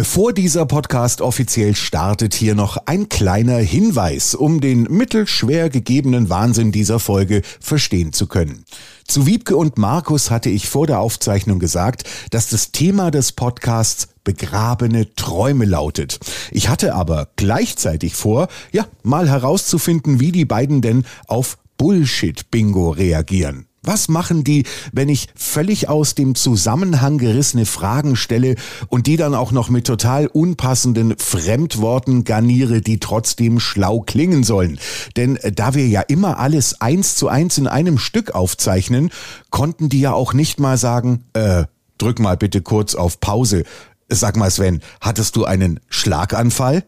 Bevor dieser Podcast offiziell startet, hier noch ein kleiner Hinweis, um den mittelschwer gegebenen Wahnsinn dieser Folge verstehen zu können. Zu Wiebke und Markus hatte ich vor der Aufzeichnung gesagt, dass das Thema des Podcasts begrabene Träume lautet. Ich hatte aber gleichzeitig vor, ja, mal herauszufinden, wie die beiden denn auf Bullshit-Bingo reagieren. Was machen die, wenn ich völlig aus dem Zusammenhang gerissene Fragen stelle und die dann auch noch mit total unpassenden Fremdworten garniere, die trotzdem schlau klingen sollen? Denn äh, da wir ja immer alles eins zu eins in einem Stück aufzeichnen, konnten die ja auch nicht mal sagen, äh, drück mal bitte kurz auf Pause. Sag mal Sven, hattest du einen Schlaganfall?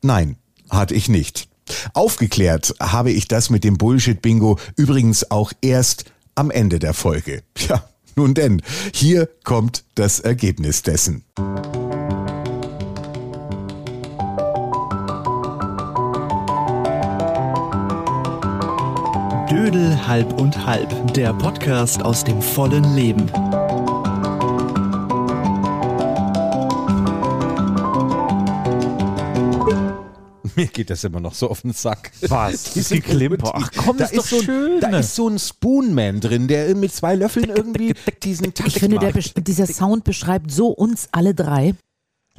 Nein, hatte ich nicht. Aufgeklärt habe ich das mit dem Bullshit-Bingo übrigens auch erst am Ende der Folge. Ja, nun denn, hier kommt das Ergebnis dessen. Dödel halb und halb, der Podcast aus dem vollen Leben. Mir geht das immer noch so auf den Sack. Was? Diese Klimper. Ach komm, da ist doch so ein, schön. Da ist so ein Spoonman drin, der mit zwei Löffeln irgendwie diesen Takt Ich finde, der, dieser Sound beschreibt so uns alle drei.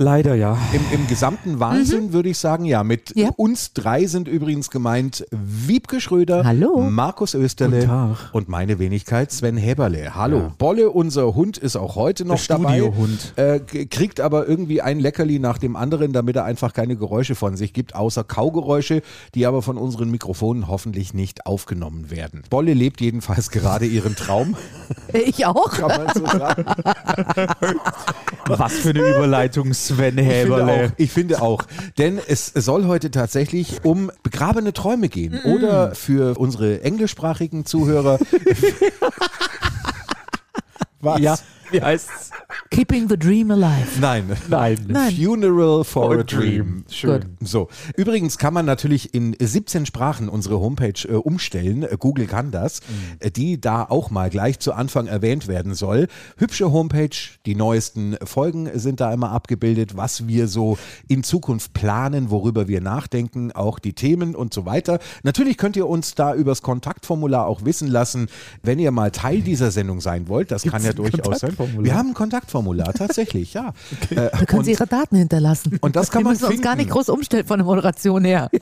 Leider ja. Im, Im gesamten Wahnsinn würde ich sagen, ja. Mit Ja. uns drei sind übrigens gemeint Wiebke Schröder, Hallo. Markus Österle Tag. und meine Wenigkeit Sven Häberle. Hallo. Bolle, unser Hund, ist auch heute noch Der dabei. Studiohund. Äh, kriegt aber irgendwie ein Leckerli nach dem anderen, damit er einfach keine Geräusche von sich gibt, außer Kaugeräusche, die aber von unseren Mikrofonen hoffentlich nicht aufgenommen werden. Bolle lebt jedenfalls gerade ihren Traum, Ich auch. kann man so sagen. Was für eine Überleitung, Sven Ich finde, auch, Häberle. ich finde auch. Denn es soll heute tatsächlich um begrabene Träume gehen. Oder für unsere englischsprachigen Zuhörer. Was? Ja, wie heißt's? Keeping the Dream Alive. Nein. Nein. Nein. Funeral for, For a a Dream. Dream. Schön. So. Übrigens kann man natürlich in 17 Sprachen unsere Homepage äh, umstellen. Äh, Google kann das. Äh, die da auch mal gleich zu Anfang erwähnt werden soll. Hübsche Homepage. Die neuesten Folgen sind da immer abgebildet, was wir so in Zukunft planen, worüber wir nachdenken, auch die Themen und so weiter. Natürlich könnt ihr uns da übers Kontaktformular auch wissen lassen, wenn ihr mal Teil dieser Sendung sein wollt. Das kann ja durchaus sein. Kontaktformular? Wir haben ein Kontaktformular, tatsächlich, ja. Äh, Da können und- Sie Ihre Daten hinterlassen. Und das kann Wir man müssen uns gar finden. nicht groß umstellen von der Moderation her.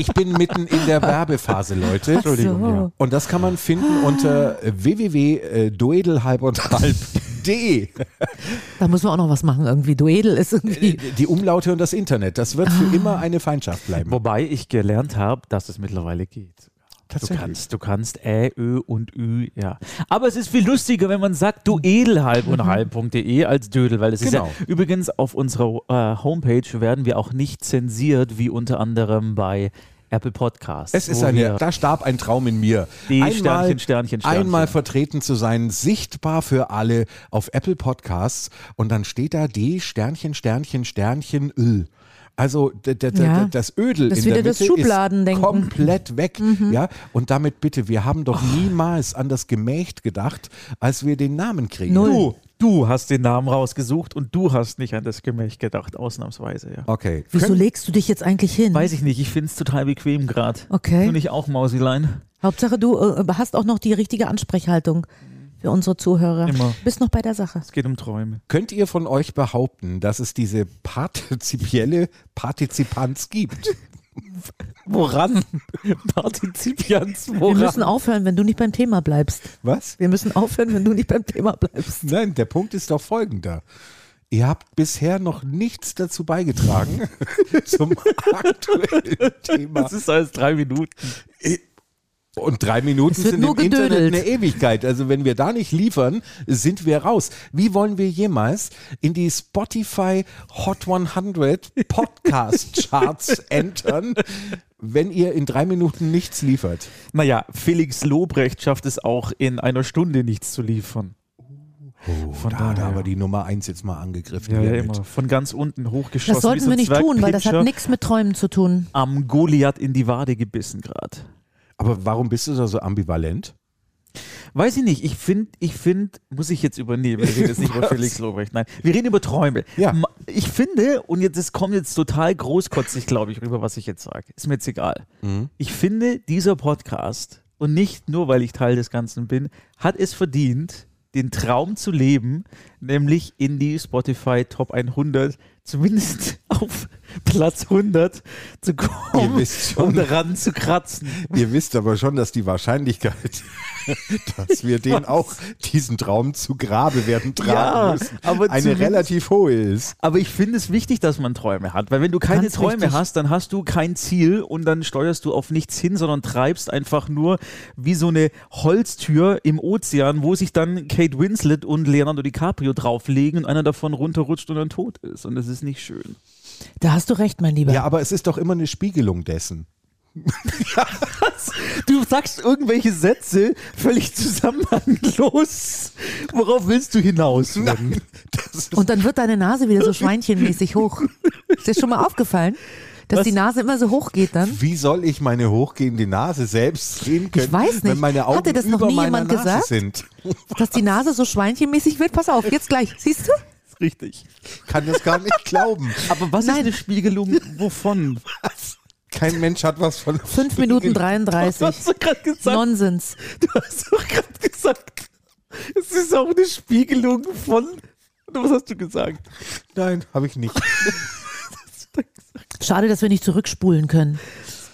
Ich bin mitten in der Werbephase, Leute. Ach so. ja. Und das kann man finden unter www.duedelhalbundhalb.de. Da müssen wir auch noch was machen irgendwie. Duedel ist irgendwie. Die Umlaute und das Internet, das wird für immer eine Feindschaft bleiben. Wobei ich gelernt habe, dass es mittlerweile geht. Du kannst, du kannst Ä, Ö und Ü, ja. Aber es ist viel lustiger, wenn man sagt, du edelhalb und halb.de als Dödel, weil es Genau. ist ja übrigens auf unserer äh, Homepage werden wir auch nicht zensiert, wie unter anderem bei Apple Podcasts. Es ist eine, da starb ein Traum in mir. Die Sternchen, Sternchen, Sternchen. Einmal vertreten zu sein, sichtbar für alle auf Apple Podcasts und dann steht da D, Sternchen, Sternchen, Sternchen, Öl. Also Ja. das Ödel Das in ist der wieder das Mitte ist komplett weg. Ja? Und damit bitte, wir haben doch niemals an das Gemächt gedacht, als wir den Namen kriegen. Null. Du, du hast den Namen rausgesucht und du hast nicht an das Gemächt gedacht, ausnahmsweise, ja. Okay. Wieso Können- legst du dich jetzt eigentlich hin? Weiß ich nicht, ich finde es total bequem gerade. Okay. Du nicht auch, Mausilein? Hauptsache, du äh, hast auch noch die richtige Ansprechhaltung für unsere Zuhörer. Immer. Bist noch bei der Sache. Es geht um Träume. Könnt ihr von euch behaupten, dass es diese partizipielle Partizipanz gibt? Woran? Partizipianz, Wir woran? müssen aufhören, wenn du nicht beim Thema bleibst. Was? Wir müssen aufhören, wenn du nicht beim Thema bleibst. Nein, der Punkt ist doch folgender. Ihr habt bisher noch nichts dazu beigetragen zum aktuellen Thema. das ist alles drei Minuten. Und drei Minuten sind nur im Internet gedödelt. eine Ewigkeit. Also wenn wir da nicht liefern, sind wir raus. Wie wollen wir jemals in die Spotify Hot 100 Podcast Charts entern, wenn ihr in drei Minuten nichts liefert? Naja, Felix Lobrecht schafft es auch in einer Stunde nichts zu liefern. Oh, Von da hat daher. aber die Nummer eins jetzt mal angegriffen. Ja, ja, immer. Von ganz unten hochgeschossen. Das sollten so wir nicht tun, weil das hat nichts mit Träumen zu tun. Am Goliath in die Wade gebissen gerade. Aber warum bist du da so ambivalent? Weiß ich nicht. Ich finde, ich finde, muss ich jetzt übernehmen. Wir reden jetzt nicht über Felix Lobrecht. Nein, wir reden über Träume. Ja. Ich finde, und jetzt, es kommt jetzt total großkotzig, glaube ich, rüber, was ich jetzt sage. Ist mir jetzt egal. Ich finde, dieser Podcast, und nicht nur, weil ich Teil des Ganzen bin, hat es verdient, den Traum zu leben, nämlich in die Spotify Top 100, zumindest auf Platz 100 zu kommen, Ihr wisst schon. um daran zu kratzen. Ihr wisst aber schon, dass die Wahrscheinlichkeit, dass wir den auch diesen Traum zu Grabe werden tragen Ja, müssen, aber eine relativ hohe ist. Aber ich finde es wichtig, dass man Träume hat, weil wenn du keine Ganz Träume wichtig. hast, dann hast du kein Ziel und dann steuerst du auf nichts hin, sondern treibst einfach nur wie so eine Holztür im Ozean, wo sich dann Kate Winslet und Leonardo DiCaprio drauflegen und einer davon runterrutscht und dann tot ist. Und das ist nicht schön. Da hast du recht, mein Lieber. Ja, aber es ist doch immer eine Spiegelung dessen. Du sagst irgendwelche Sätze völlig zusammenhanglos. Worauf willst du hinaus? Ist, Und dann wird deine Nase wieder so schweinchenmäßig hoch. Ist dir schon mal aufgefallen, dass Was? die Nase immer so hoch geht dann? wie soll ich meine hochgehende Nase selbst sehen können, weiß nicht. wenn meine Augen Hatte das noch über nie jemand Nase gesagt? sind? Dass die Nase so schweinchenmäßig wird? Pass auf, jetzt gleich. Siehst du? Richtig. Kann das gar nicht glauben. Aber was Nein. ist eine Spiegelung wovon? Kein Mensch hat was von 5 Minuten Was 33. hast du gerade gesagt? Nonsens. Du hast doch gerade gesagt, es ist auch eine Spiegelung von. Oder was hast du gesagt? Nein, habe ich nicht. Schade, dass wir nicht zurückspulen können.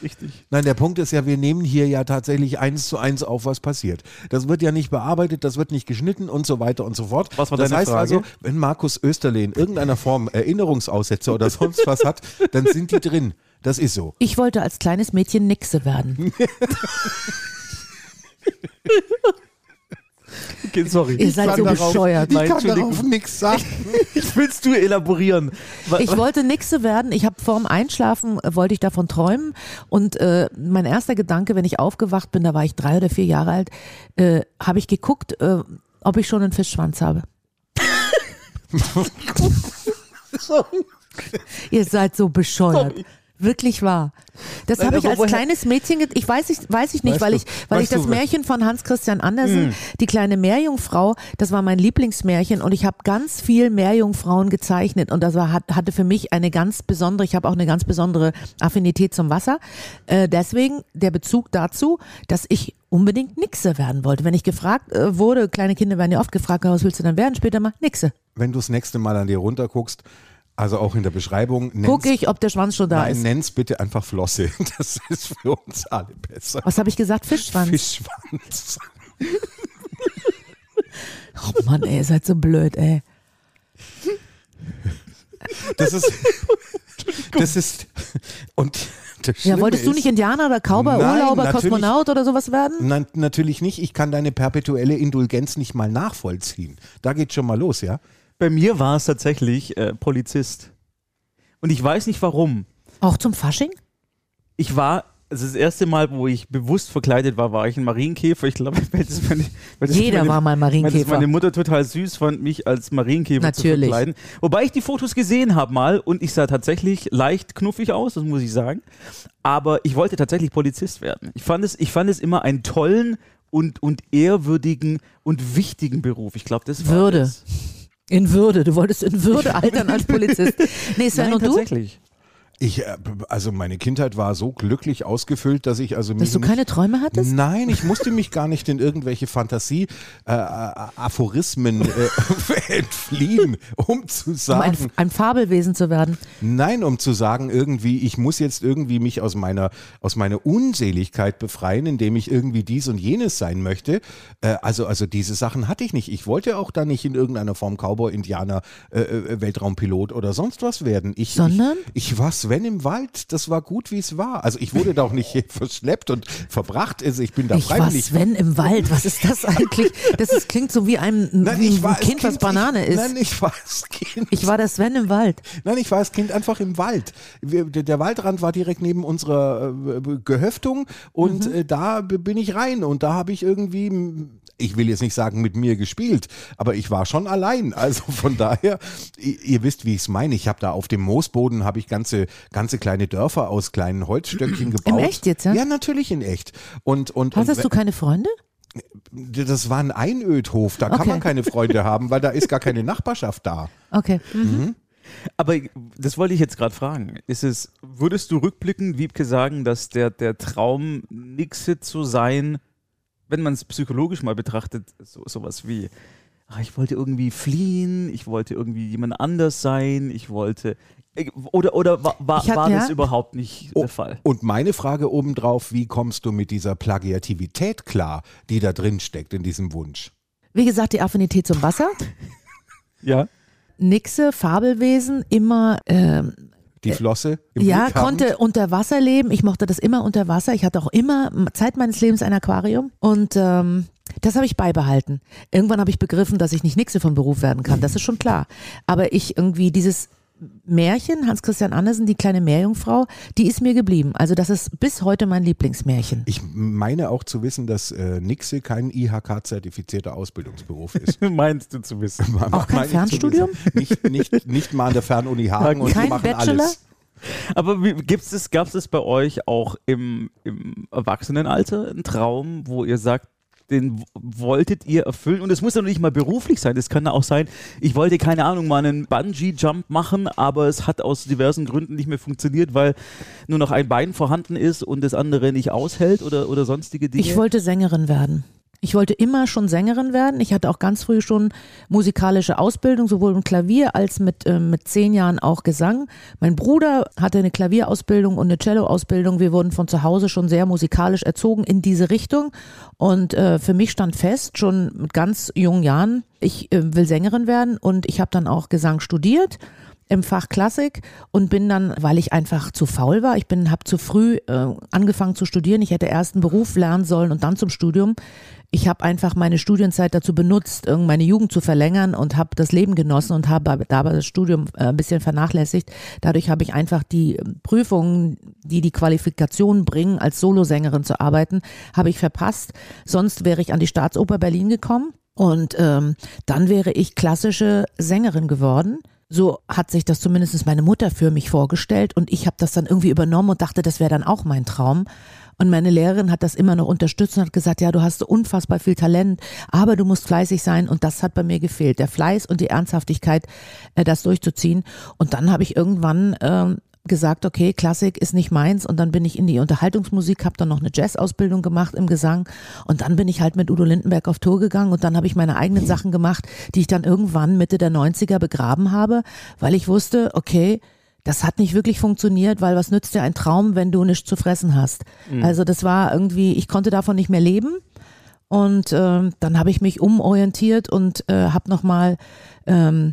Richtig. Nein, der Punkt ist ja, wir nehmen hier ja tatsächlich eins zu eins auf, was passiert. Das wird ja nicht bearbeitet, das wird nicht geschnitten und so weiter und so fort. Was war das deine heißt Frage? also, wenn Markus Österle in irgendeiner Form Erinnerungsaussätze oder sonst was hat, dann sind die drin. Das ist so. Ich wollte als kleines Mädchen Nixe werden. Okay, sorry. Ihr seid so bescheuert. Ich kann darauf nichts sagen. Ich willst du elaborieren? Ich wollte Nixe werden. Ich habe vorm Einschlafen äh, wollte ich davon träumen und äh, mein erster Gedanke, wenn ich aufgewacht bin, da war ich drei oder vier Jahre alt, äh, habe ich geguckt, äh, ob ich schon einen Fischschwanz habe. Ihr seid so bescheuert. Sorry. Wirklich wahr. Das habe ich als kleines Mädchen, ich weiß, ich weiß ich nicht, Weißt weil ich, weil ich das du, Märchen von Hans Christian Andersen, die kleine Meerjungfrau, das war mein Lieblingsmärchen und ich habe ganz viel Meerjungfrauen gezeichnet und das war, hat, hatte für mich eine ganz besondere, ich habe auch eine ganz besondere Affinität zum Wasser. Äh, deswegen der Bezug dazu, dass ich unbedingt Nixe werden wollte. Wenn ich gefragt äh, wurde, kleine Kinder werden ja oft gefragt, was willst du dann werden? Später mal Nixe. Wenn du das nächste Mal an dir runterguckst, also auch in der Beschreibung, Gucke nenn's, ich, ob der Schwanz schon da nein, ist. nenn's bitte einfach Flosse. Das ist für uns alle besser. Was habe ich gesagt? Fischschwanz. Fischschwanz. Oh Mann, ey, ihr seid so blöd, ey. Das ist, das ist, und Ja, wolltest du ist, nicht Indianer oder Cowboy, Nein, Urlauber, Kosmonaut oder sowas werden? Nein, natürlich nicht. Ich kann deine perpetuelle Indulgenz nicht mal nachvollziehen. Da geht schon mal los, ja? Bei mir war es tatsächlich äh, Polizist. Und ich weiß nicht warum. Auch zum Fasching? Ich war, also das erste Mal, wo ich bewusst verkleidet war, war ich ein Marienkäfer. Ich glaube, Jeder meine, war mal Weil Marienkäfer. meine Mutter total süß fand, mich als Marienkäfer Natürlich. zu verkleiden. Wobei ich die Fotos gesehen habe mal und ich sah tatsächlich leicht knuffig aus, das muss ich sagen. Aber ich wollte tatsächlich Polizist werden. Ich fand es, ich fand es immer einen tollen und, und ehrwürdigen und wichtigen Beruf. Ich glaube, das war Würde. Das. In Würde. Du wolltest in Würde altern als Polizist. Nee, Sven, Nein, und du? tatsächlich. Ich, äh, also meine Kindheit war so glücklich ausgefüllt, dass ich also Dass du nicht- keine Träume hattest? Nein, ich musste mich gar nicht in irgendwelche Fantasie-Aphorismen äh, entfliehen, um zu Um ein, sagen, ein Fabelwesen zu werden. nein, um zu sagen, irgendwie, ich muss jetzt irgendwie mich aus meiner, aus meiner Unseligkeit befreien, indem ich irgendwie dies und jenes sein möchte. Äh, also, also diese Sachen hatte ich nicht. Ich wollte auch da nicht in irgendeiner Form Cowboy, Indianer, äh, äh, Weltraumpilot oder sonst was werden. Ich, Sondern? Ich, ich war Sven im Wald. Das war gut, wie es war. Also ich wurde da auch nicht verschleppt und verbracht. Also ich bin da Ich war freiwillig. Sven im Wald. Was ist das eigentlich? Das ist, klingt so wie ein, Nein, wie ein war als Kind, was Banane ich, ist. Nein, ich war als Kind. Ich war der Sven im Wald. Nein, ich war als Kind einfach im Wald. Wir, der, der Waldrand war direkt neben unserer äh, Gehöftung und Mhm. äh, da bin ich rein und da habe ich irgendwie, ich will jetzt nicht sagen mit mir gespielt, aber ich war schon allein. Also von daher, ihr, ihr wisst, wie ich es meine. Ich habe da auf dem Moosboden habe ich ganze, ganze kleine Dörfer aus kleinen Holzstöckchen gebaut. echt jetzt, ja? Ja, natürlich in echt. Und, und, Hattest und du keine Freunde? Das war ein Einödhof, da kann Okay. man keine Freunde haben, weil da ist gar keine Nachbarschaft da. Okay. Mhm. Aber das wollte ich jetzt gerade fragen. Ist es, würdest du rückblickend, Wiebke, sagen, dass der, der Traum, Nixe zu sein, wenn man es psychologisch mal betrachtet, so, sowas wie, ah, ich wollte irgendwie fliehen, ich wollte irgendwie jemand anders sein, ich wollte. Oder, oder war, war, Ich hatte- war das ja. überhaupt nicht Oh, der Fall? Und meine Frage obendrauf, wie kommst du mit dieser Plagiativität klar, die da drin steckt in diesem Wunsch? Wie gesagt, die Affinität zum Wasser. Ja. Nixe, Fabelwesen, immer ähm, Die Flosse im Ja, konnte unter Wasser leben. Ich mochte das immer unter Wasser. Ich hatte auch immer Zeit meines Lebens ein Aquarium und ähm, das habe ich beibehalten. Irgendwann habe ich begriffen, dass ich nicht Nixe von Beruf werden kann. Das ist schon klar. Aber ich irgendwie dieses Märchen, Hans Christian Andersen, die kleine Meerjungfrau, die ist mir geblieben. Also das ist bis heute mein Lieblingsmärchen. Ich meine auch zu wissen, dass äh, Nixe kein IHK-zertifizierter Ausbildungsberuf ist. Meinst du zu wissen? Auch kein Fernstudium? Nicht, nicht, nicht mal an der Fernuni Hagen und die Kein machen Bachelor? alles. Aber gibt's das, gab es das bei euch auch im, im Erwachsenenalter, einen Traum, wo ihr sagt, den wolltet ihr erfüllen? Und es muss ja nicht mal beruflich sein. Das kann ja auch sein, ich wollte, keine Ahnung, mal einen Bungee-Jump machen, aber es hat aus diversen Gründen nicht mehr funktioniert, weil nur noch ein Bein vorhanden ist und das andere nicht aushält oder, oder sonstige Dinge. Ich wollte Sängerin werden. Ich wollte immer schon Sängerin werden. Ich hatte auch ganz früh schon musikalische Ausbildung, sowohl im Klavier als mit, äh, mit zehn Jahren auch Gesang. Mein Bruder hatte eine Klavierausbildung und eine Celloausbildung. Wir wurden von zu Hause schon sehr musikalisch erzogen in diese Richtung. Und äh, für mich stand fest, schon mit ganz jungen Jahren, ich äh, will Sängerin werden und ich habe dann auch Gesang studiert im Fach Klassik und bin dann, weil ich einfach zu faul war, ich bin, habe zu früh äh, angefangen zu studieren. Ich hätte erst einen Beruf lernen sollen und dann zum Studium. Ich habe einfach meine Studienzeit dazu benutzt, meine Jugend zu verlängern und habe das Leben genossen und habe dabei das Studium äh, ein bisschen vernachlässigt. Dadurch habe ich einfach die äh, Prüfungen, die die Qualifikationen bringen, als Solosängerin zu arbeiten, habe ich verpasst. Sonst wäre ich an die Staatsoper Berlin gekommen und ähm, dann wäre ich klassische Sängerin geworden. So hat sich das zumindest meine Mutter für mich vorgestellt und ich habe das dann irgendwie übernommen und dachte, das wäre dann auch mein Traum. Und meine Lehrerin hat das immer noch unterstützt und hat gesagt, ja, du hast so unfassbar viel Talent, aber du musst fleißig sein. Und das hat bei mir gefehlt, der Fleiß und die Ernsthaftigkeit, äh, das durchzuziehen. Und dann habe ich irgendwann ähm, gesagt, okay, Klassik ist nicht meins. Und dann bin ich in die Unterhaltungsmusik, habe dann noch eine Jazzausbildung gemacht im Gesang. Und dann bin ich halt mit Udo Lindenberg auf Tour gegangen. Und dann habe ich meine eigenen Sachen gemacht, die ich dann irgendwann Mitte der 90er begraben habe, weil ich wusste, okay, das hat nicht wirklich funktioniert, weil was nützt dir ein Traum, wenn du nichts zu fressen hast? Also das war irgendwie, ich konnte davon nicht mehr leben. Und ähm, dann habe ich mich umorientiert und äh, habe nochmal, ähm,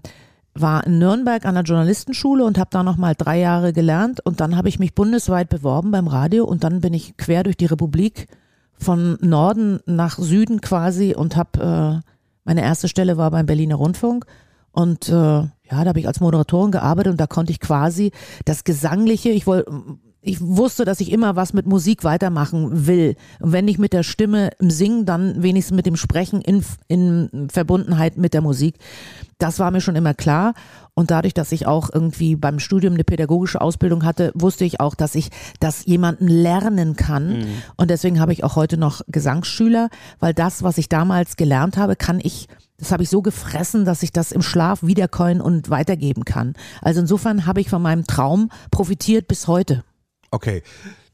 war in Nürnberg an der Journalistenschule und habe da nochmal drei Jahre gelernt. Und dann habe ich mich bundesweit beworben beim Radio und dann bin ich quer durch die Republik von Norden nach Süden quasi und habe, äh, meine erste Stelle war beim Berliner Rundfunk. Und äh, ja, da habe ich als Moderatorin gearbeitet und da konnte ich quasi das Gesangliche, ich wollte, ich wusste, dass ich immer was mit Musik weitermachen will. Und wenn nicht mit der Stimme im Singen, dann wenigstens mit dem Sprechen in, in Verbundenheit mit der Musik. Das war mir schon immer klar. Und dadurch, dass ich auch irgendwie beim Studium eine pädagogische Ausbildung hatte, wusste ich auch, dass ich das jemanden lernen kann. Und deswegen habe ich auch heute noch Gesangsschüler, weil das, was ich damals gelernt habe, kann ich das habe ich so gefressen, dass ich das im Schlaf wiederkäuen und weitergeben kann. Also insofern habe ich von meinem Traum profitiert bis heute. Okay.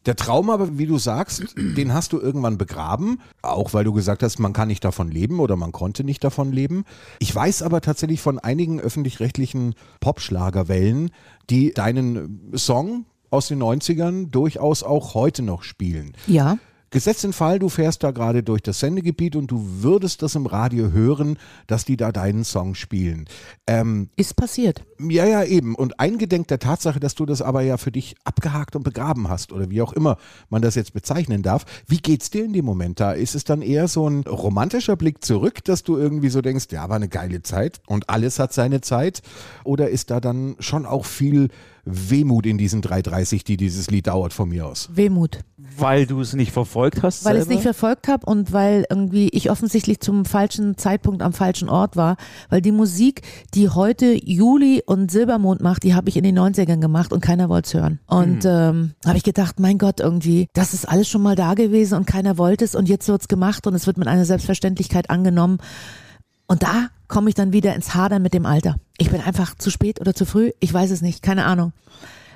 Der Traum aber, wie du sagst, den hast du irgendwann begraben, auch weil du gesagt hast, man kann nicht davon leben oder man konnte nicht davon leben. Ich weiß aber tatsächlich von einigen öffentlich-rechtlichen Popschlagerwellen, die deinen Song aus den 90ern durchaus auch heute noch spielen. Ja. Gesetzt den Fall, du fährst da gerade durch das Sendegebiet und du würdest das im Radio hören, dass die da deinen Song spielen. Ähm, Ist passiert. ja, ja, eben. Und eingedenk der Tatsache, dass du das aber ja für dich abgehakt und begraben hast oder wie auch immer man das jetzt bezeichnen darf. Wie geht's dir in dem Moment da? Ist es dann eher so ein romantischer Blick zurück, dass du irgendwie so denkst, ja, war eine geile Zeit und alles hat seine Zeit? Oder ist da dann schon auch viel Wehmut in diesen 3,30, die dieses Lied dauert von mir aus? Wehmut. Weil du es nicht verfolgt hast? Weil ich es nicht verfolgt habe und weil irgendwie ich offensichtlich zum falschen Zeitpunkt am falschen Ort war. Weil die Musik, die heute Juli und Silbermond macht, die habe ich in den 90ern gemacht und keiner wollte es hören. Und ähm, habe ich gedacht, mein Gott, irgendwie, das ist alles schon mal da gewesen und keiner wollte es und jetzt wird's gemacht und es wird mit einer Selbstverständlichkeit angenommen. Und da komme ich dann wieder ins Hadern mit dem Alter. Ich bin einfach zu spät oder zu früh, ich weiß es nicht, keine Ahnung.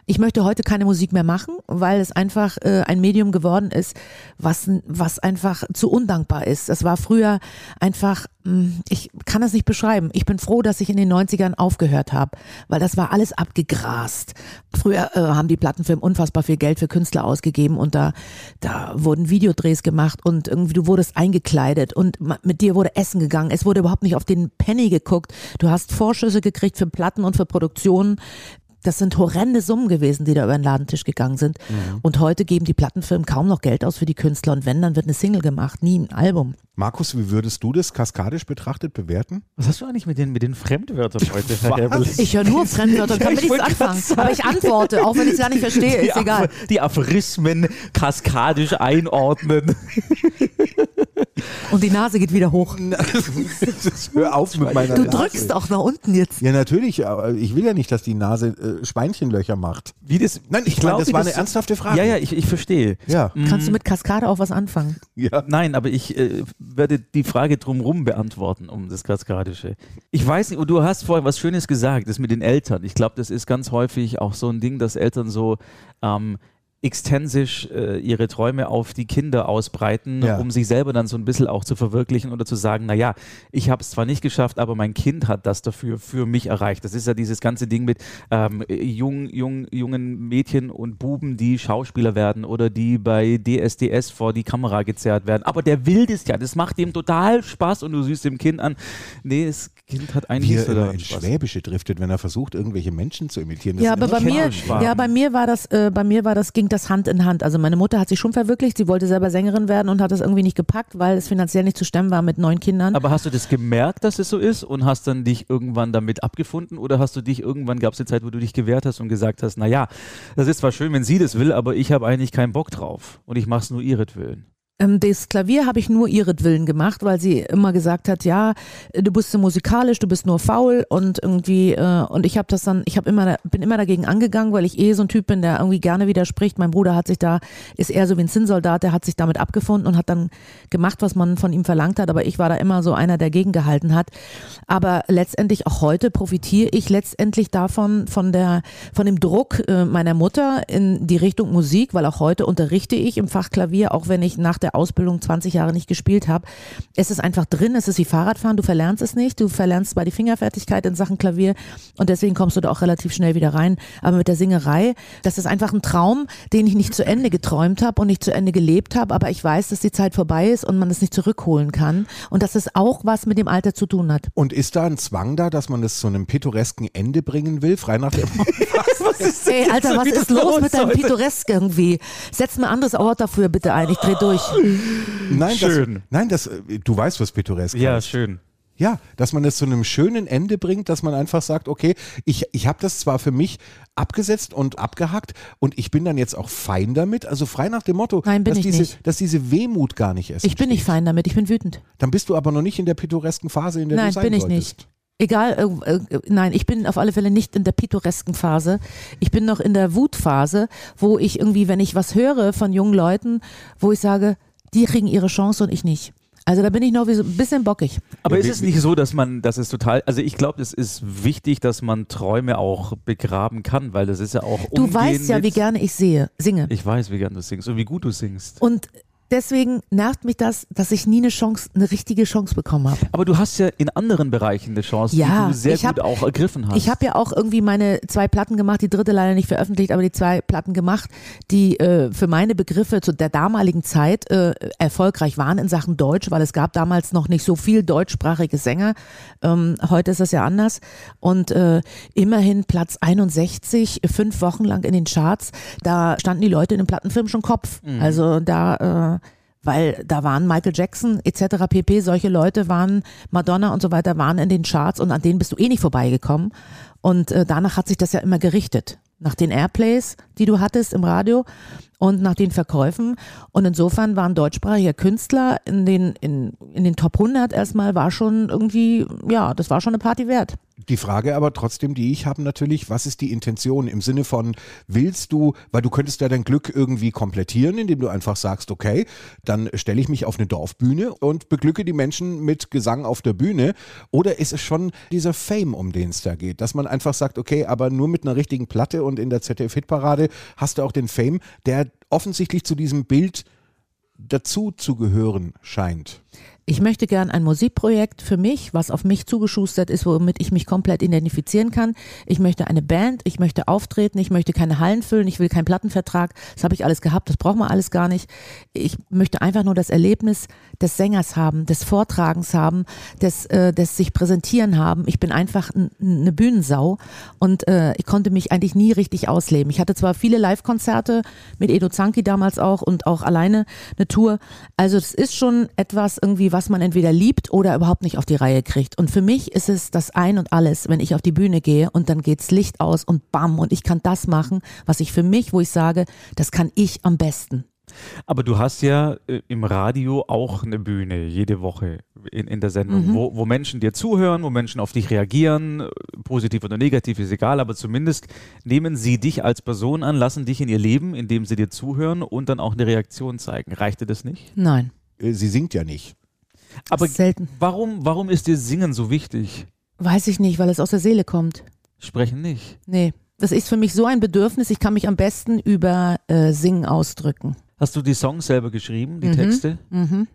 Ich möchte heute keine Musik mehr machen, weil es einfach äh, ein Medium geworden ist, was, was einfach zu undankbar ist. Das war früher einfach, mh, ich kann das nicht beschreiben. Ich bin froh, dass ich in den 90ern aufgehört habe, weil das war alles abgegrast. Früher äh, haben die Plattenfirmen unfassbar viel Geld für Künstler ausgegeben und da, da wurden Videodrehs gemacht und irgendwie du wurdest eingekleidet und mit dir wurde Essen gegangen. Es wurde überhaupt nicht auf den Penny geguckt. Du hast Vorschüsse gekriegt für Platten und für Produktionen. Das sind horrende Summen gewesen, die da über den Ladentisch gegangen sind. Und heute geben die Plattenfirmen kaum noch Geld aus für die Künstler. Und wenn, dann wird eine Single gemacht, nie ein Album. Markus, wie würdest du das kaskadisch betrachtet bewerten? Was hast du eigentlich mit den, mit den Fremdwörtern heute? Ich höre nur Fremdwörter kann ich nichts anfangen. Aber ich antworte, auch wenn ich es gar nicht verstehe, die ist egal. Aph- Die Aphorismen kaskadisch einordnen. Und die Nase geht wieder hoch. Hör auf mit meiner Du Nase. drückst auch nach unten jetzt. Ja, natürlich, aber ich will ja nicht, dass die Nase äh, Schweinchenlöcher macht. Wie das, Nein, ich meine, das war eine ernsthafte Frage. Ja, ja, ich, ich verstehe. Ja. Kannst du mit Kaskade auch was anfangen? ja. Nein, aber ich äh, werde die Frage drumherum beantworten, um das Kaskadische. Ich weiß nicht, du hast vorhin was Schönes gesagt, das mit den Eltern. Ich glaube, das ist ganz häufig auch so ein Ding, dass Eltern so ähm, extensisch äh, ihre Träume auf die Kinder ausbreiten, Ja. um sich selber dann so ein bisschen auch zu verwirklichen oder zu sagen, naja, ich habe es zwar nicht geschafft, aber mein Kind hat das dafür für mich erreicht. Das ist ja dieses ganze Ding mit ähm, jung, jung, jungen Mädchen und Buben, die Schauspieler werden oder die bei DSDS vor die Kamera gezerrt werden. Aber der will das ja, das macht dem total Spaß und du siehst dem Kind an, nee, das Kind hat eigentlich Wie er immer Spaß. Schwäbische driftet, wenn er versucht, irgendwelche Menschen zu imitieren. Das Ja, aber bei mir, ja, bei mir war das, äh, bei mir war das, ging das Hand in Hand. Also meine Mutter hat sich schon verwirklicht, sie wollte selber Sängerin werden und hat das irgendwie nicht gepackt, weil es finanziell nicht zu stemmen war mit neun Kindern. Aber hast du das gemerkt, dass es so ist und hast dann dich irgendwann damit abgefunden oder hast du dich irgendwann, gab es eine Zeit, wo du dich gewehrt hast und gesagt hast, naja, das ist zwar schön, wenn sie das will, aber ich habe eigentlich keinen Bock drauf und ich mache es nur ihretwillen. Ähm, das Klavier habe ich nur ihretwillen gemacht, weil sie immer gesagt hat, ja, du bist so musikalisch, du bist nur faul und irgendwie äh, und ich habe das dann, ich habe immer bin immer dagegen angegangen, weil ich eh so ein Typ bin, der irgendwie gerne widerspricht. Mein Bruder hat sich da ist eher so wie ein Zinnsoldat, der hat sich damit abgefunden und hat dann gemacht, was man von ihm verlangt hat, aber ich war da immer so einer, der gegengehalten hat. Aber letztendlich auch heute profitiere ich letztendlich davon von der von dem Druck äh, meiner Mutter in die Richtung Musik, weil auch heute unterrichte ich im Fach Klavier, auch wenn ich nach der Ausbildung 20 Jahre nicht gespielt habe. Es ist einfach drin, es ist wie Fahrradfahren, du verlernst es nicht, du verlernst zwar die Fingerfertigkeit in Sachen Klavier und deswegen kommst du da auch relativ schnell wieder rein. Aber mit der Singerei, das ist einfach ein Traum, den ich nicht zu Ende geträumt habe und nicht zu Ende gelebt habe, aber ich weiß, dass die Zeit vorbei ist und man es nicht zurückholen kann und dass es auch was mit dem Alter zu tun hat. Und ist da ein Zwang da, dass man das zu einem pittoresken Ende bringen will? Frei nach dem Ey, Alter, was ist los mit deinem? Pittoresk irgendwie? Setz mir ein anderes Ort dafür bitte ein, ich dreh durch. Nein, Schön. Das, nein, das, du weißt, was pittoresk Ja, heißt. schön. Ja, dass man es zu einem schönen Ende bringt, dass man einfach sagt, okay, ich, ich habe das zwar für mich abgesetzt und abgehackt und ich bin dann jetzt auch fein damit, also frei nach dem Motto, Nein, bin dass, ich diese, nicht. dass diese Wehmut gar nicht ist. Ich bin nicht fein damit, ich bin wütend. Dann bist du aber noch nicht in der pittoresken Phase, in der Nein, du sein bin ich solltest. nicht. Egal, äh, äh, nein, ich bin auf alle Fälle nicht in der pittoresken Phase. Ich bin noch in der Wutphase, wo ich irgendwie, wenn ich was höre von jungen Leuten, wo ich sage, die kriegen ihre Chance und ich nicht. Also da bin ich noch wie so ein bisschen bockig. Aber Ja, ist es nicht so, dass man, dass es total, also ich glaube, es ist wichtig, dass man Träume auch begraben kann, weil das ist ja auch Du weißt ja, mit, wie gerne ich sehe, singe. Ich weiß, wie gern du singst und wie gut du singst. Und deswegen nervt mich das, dass ich nie eine Chance, eine richtige Chance bekommen habe. Aber du hast ja in anderen Bereichen eine Chance, Ja, die du sehr hab- gut auch ergriffen hast. Ich habe ja auch irgendwie meine zwei Platten gemacht, die dritte leider nicht veröffentlicht, aber die zwei Platten gemacht, die äh, für meine Begriffe zu der damaligen Zeit äh, erfolgreich waren in Sachen Deutsch, weil es gab damals noch nicht so viel deutschsprachige Sänger. Ähm, heute ist das ja anders. Und äh, immerhin Platz 61, fünf Wochen lang in den Charts. Da standen die Leute in dem Plattenfilm schon Kopf. Also da äh, weil da waren Michael Jackson etc. pp. Solche Leute waren Madonna und so weiter waren in den Charts und an denen bist du eh nicht vorbeigekommen. Und äh, danach hat sich das ja immer gerichtet nach den Airplays, die du hattest im Radio. Und nach den Verkäufen. Und insofern waren deutschsprachige Künstler in den, in, in den Top 100 erstmal, war schon irgendwie, ja, das war schon eine Party wert. Die Frage aber trotzdem, die ich habe natürlich, was ist die Intention im Sinne von, willst du, weil du könntest ja dein Glück irgendwie komplettieren, indem du einfach sagst, okay, dann stelle ich mich auf eine Dorfbühne und beglücke die Menschen mit Gesang auf der Bühne. Oder ist es schon dieser Fame, um den es da geht, dass man einfach sagt, okay, aber nur mit einer richtigen Platte und in der ZDF-Hitparade hast du auch den Fame, der offensichtlich zu diesem Bild dazu zu gehören scheint ich möchte gern ein Musikprojekt für mich, was auf mich zugeschustert ist, womit ich mich komplett identifizieren kann. Ich möchte eine Band, ich möchte auftreten, ich möchte keine Hallen füllen, ich will keinen Plattenvertrag. Das habe ich alles gehabt, das braucht man alles gar nicht. Ich möchte einfach nur das Erlebnis des Sängers haben, des Vortragens haben, des, äh, des sich präsentieren haben. Ich bin einfach eine Bühnensau und äh, ich konnte mich eigentlich nie richtig ausleben. Ich hatte zwar viele Live-Konzerte mit Edo Zanki damals auch und auch alleine eine Tour. Also es ist schon etwas irgendwie was man entweder liebt oder überhaupt nicht auf die Reihe kriegt. Und für mich ist es das Ein und Alles, wenn ich auf die Bühne gehe und dann geht's Licht aus und bam und ich kann das machen, was ich für mich, wo ich sage, das kann ich am besten. Aber du hast ja äh, im Radio auch eine Bühne jede Woche in, in der Sendung, mhm. wo, wo Menschen dir zuhören, wo Menschen auf dich reagieren, positiv oder negativ ist egal, aber zumindest nehmen sie dich als Person an, lassen dich in ihr Leben, indem sie dir zuhören und dann auch eine Reaktion zeigen. Reicht dir das nicht? Nein. Äh, sie singt ja nicht. Aber selten. Warum, warum ist dir Singen so wichtig? Weiß ich nicht, weil es aus der Seele kommt. Sprechen nicht. Nee. Das ist für mich so ein Bedürfnis, ich kann mich am besten über äh, Singen ausdrücken. Hast du die Songs selber geschrieben, die mhm. Texte? Mhm.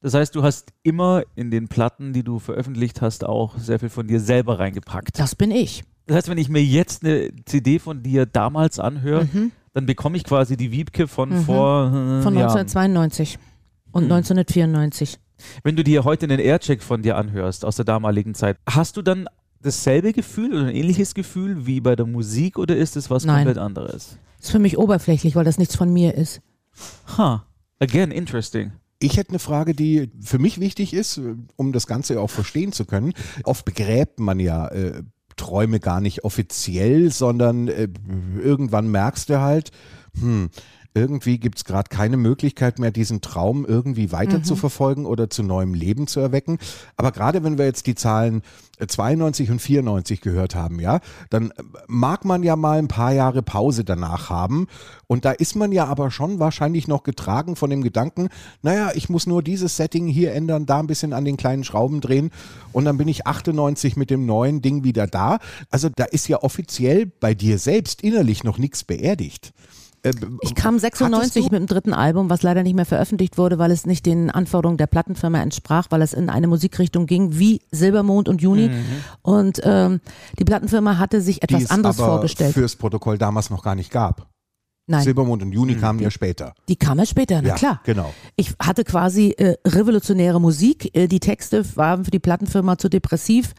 Das heißt, du hast immer in den Platten, die du veröffentlicht hast, auch sehr viel von dir selber reingepackt. Das bin ich. Das heißt, wenn ich mir jetzt eine CD von dir damals anhöre, mhm. dann bekomme ich quasi die Wiebke von mhm. vor. Äh, von 1992 Jahren. und 1994. Wenn du dir heute einen Aircheck von dir anhörst aus der damaligen Zeit, hast du dann dasselbe Gefühl oder ein ähnliches Gefühl wie bei der Musik oder ist es was Nein. komplett anderes? Das ist für mich oberflächlich, weil das nichts von mir ist. Ha, huh. again interesting. Ich hätte eine Frage, die für mich wichtig ist, um das Ganze auch verstehen zu können. Oft begräbt man ja äh, Träume gar nicht offiziell, sondern äh, irgendwann merkst du halt, hm, irgendwie gibt es gerade keine Möglichkeit mehr, diesen Traum irgendwie weiter mhm. zu verfolgen oder zu neuem Leben zu erwecken. Aber gerade wenn wir jetzt die Zahlen 92 äh, und 94 gehört haben, ja, dann äh, mag man ja mal ein paar Jahre Pause danach haben. Und da ist man ja aber schon wahrscheinlich noch getragen von dem Gedanken, naja, ich muss nur dieses Setting hier ändern, da ein bisschen an den kleinen Schrauben drehen und dann bin ich 98 mit dem neuen Ding wieder da. Also da ist ja offiziell bei dir selbst innerlich noch nichts beerdigt. Äh, ich kam 96 mit dem dritten Album, was leider nicht mehr veröffentlicht wurde, weil es nicht den Anforderungen der Plattenfirma entsprach, weil es in eine Musikrichtung ging wie Silbermond und Juni. Mhm. Und ähm, die Plattenfirma hatte sich etwas die anderes aber vorgestellt. Fürs Protokoll damals noch gar nicht gab. Nein. Silbermond und Juni mhm. kamen ja später. Die kamen ja später, na ja, klar. Genau. Ich hatte quasi äh, revolutionäre Musik. Äh, die Texte waren für die Plattenfirma zu depressiv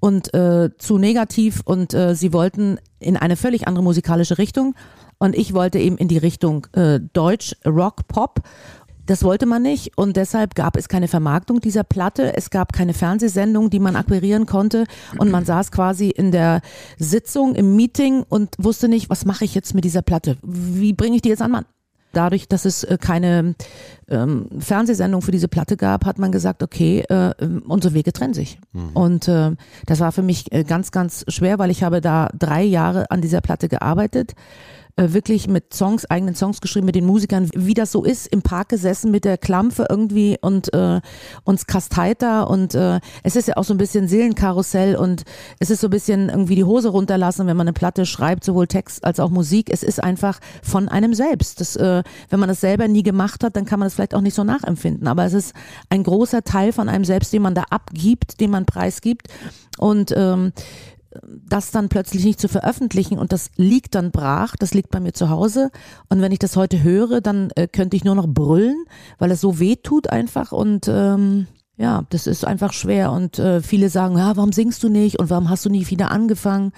und äh, zu negativ und äh, sie wollten in eine völlig andere musikalische Richtung. Und ich wollte eben in die Richtung äh, Deutsch, Rock, Pop. Das wollte man nicht und deshalb gab es keine Vermarktung dieser Platte. Es gab keine Fernsehsendung, die man akquirieren konnte und man saß quasi in der Sitzung, im Meeting und wusste nicht, was mache ich jetzt mit dieser Platte? Wie bringe ich die jetzt an Mann? Dadurch, dass es äh, keine ähm, Fernsehsendung für diese Platte gab, hat man gesagt, okay, äh, ähm, unsere Wege trennen sich. Mhm. Und äh, das war für mich äh, ganz, ganz schwer, weil ich habe da drei Jahre an dieser Platte gearbeitet äh, wirklich mit Songs, eigenen Songs geschrieben, mit den Musikern, wie das so ist, im Park gesessen mit der Klampfe irgendwie und äh, uns kasteit da und äh, es ist ja auch so ein bisschen Seelenkarussell und es ist so ein bisschen irgendwie die Hose runterlassen, wenn man eine Platte schreibt, sowohl Text als auch Musik. Es ist einfach von einem selbst. Das, äh, wenn man das selber nie gemacht hat, dann kann man das vielleicht auch nicht so nachempfinden. Aber es ist ein großer Teil von einem selbst, den man da abgibt, den man preisgibt. Und ähm, das dann plötzlich nicht zu veröffentlichen und das liegt dann brach, das liegt bei mir zu Hause und wenn ich das heute höre, dann äh, könnte ich nur noch brüllen, weil es so weh tut einfach und ähm, ja, das ist einfach schwer und äh, viele sagen, ja, warum singst du nicht und warum hast du nie wieder angefangen?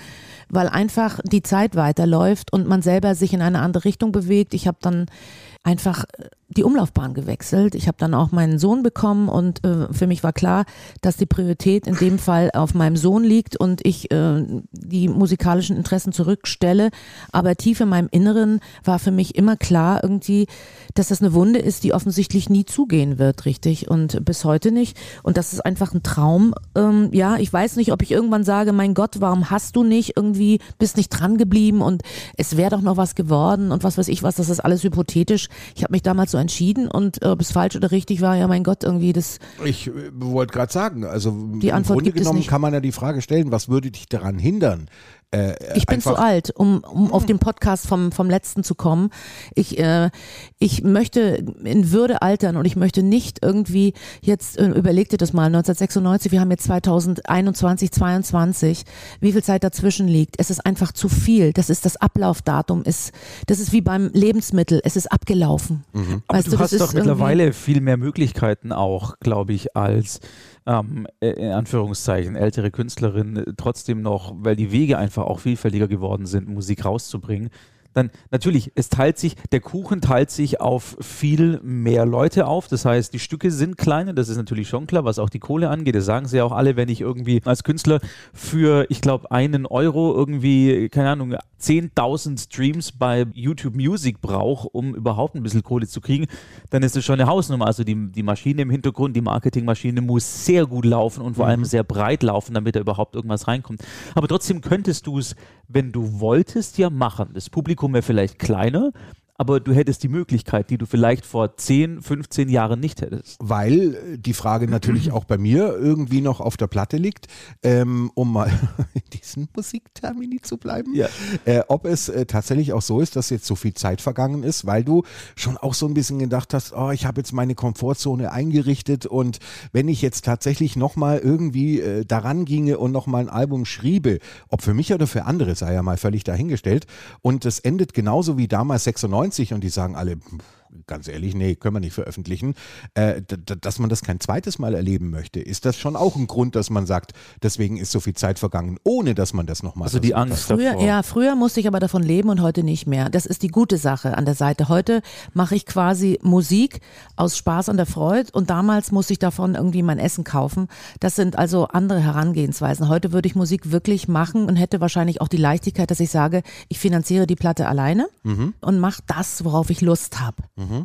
Weil einfach die Zeit weiterläuft und man selber sich in eine andere Richtung bewegt. Ich habe dann einfach die Umlaufbahn gewechselt. Ich habe dann auch meinen Sohn bekommen und äh, für mich war klar, dass die Priorität in dem Fall auf meinem Sohn liegt und ich äh, die musikalischen Interessen zurückstelle. Aber tief in meinem Inneren war für mich immer klar irgendwie, dass das eine Wunde ist, die offensichtlich nie zugehen wird, richtig und bis heute nicht. Und das ist einfach ein Traum. Ähm, ja, ich weiß nicht, ob ich irgendwann sage, mein Gott, warum hast du nicht irgendwie, bist nicht dran geblieben und es wäre doch noch was geworden und was weiß ich was, das ist alles hypothetisch. Ich habe mich damals so entschieden und äh, ob es falsch oder richtig war, ja mein Gott, irgendwie das. Ich äh, wollte gerade sagen, also die im Antwort Grunde gibt es genommen nicht. kann man ja die Frage stellen, was würde dich daran hindern? Äh, Ich bin zu alt, um, um auf den Podcast vom, vom letzten zu kommen. Ich, äh, ich möchte in Würde altern und ich möchte nicht irgendwie jetzt, äh, überleg dir das mal, 1996, wir haben jetzt 2021, 22, wie viel Zeit dazwischen liegt. Es ist einfach zu viel. Das ist das Ablaufdatum. Ist, das ist wie beim Lebensmittel. Es ist abgelaufen. Aber Weißt du, du, hast doch mittlerweile viel mehr Möglichkeiten auch, glaube ich, als ähm, äh, in Anführungszeichen ältere Künstlerin äh, trotzdem noch, weil die Wege einfach auch vielfältiger geworden sind, Musik rauszubringen. Dann natürlich, es teilt sich, der Kuchen teilt sich auf viel mehr Leute auf. Das heißt, die Stücke sind kleiner, das ist natürlich schon klar, was auch die Kohle angeht. Das sagen sie ja auch alle, wenn ich irgendwie als Künstler für, ich glaube, einen Euro irgendwie, keine Ahnung, 10.000 Streams bei YouTube Music brauche, um überhaupt ein bisschen Kohle zu kriegen, dann ist das schon eine Hausnummer. Also die, die Maschine im Hintergrund, die Marketingmaschine muss sehr gut laufen und vor allem sehr breit laufen, damit da überhaupt irgendwas reinkommt. Aber trotzdem könntest du es, wenn du wolltest, ja machen. Das Publikum wäre vielleicht kleiner, aber du hättest die Möglichkeit, die du vielleicht vor 10, 15 Jahren nicht hättest. Weil äh, die Frage natürlich auch bei mir irgendwie noch auf der Platte liegt, ähm, um mal in diesen Musiktermini zu bleiben, Ja. äh, ob es äh, tatsächlich auch so ist, dass jetzt so viel Zeit vergangen ist, weil du schon auch so ein bisschen gedacht hast, oh, ich habe jetzt meine Komfortzone eingerichtet und wenn ich jetzt tatsächlich nochmal irgendwie äh, daran ginge und nochmal ein Album schriebe, ob für mich oder für andere, sei ja mal völlig dahingestellt und es endet genauso wie damals 96 und die sagen alle, ganz ehrlich, nee, können wir nicht veröffentlichen, äh, dass man das kein zweites Mal erleben möchte, ist das schon auch ein Grund, dass man sagt, deswegen ist so viel Zeit vergangen, ohne dass man das nochmal Also die Angst Früher, davor. ja, früher musste ich aber davon leben und heute nicht mehr. Das ist die gute Sache an der Seite. Heute mache ich quasi Musik aus Spaß und der Freude und damals musste ich davon irgendwie mein Essen kaufen. Das sind also andere Herangehensweisen. Heute würde ich Musik wirklich machen und hätte wahrscheinlich auch die Leichtigkeit, dass ich sage, ich finanziere die Platte alleine und mache das, worauf ich Lust habe.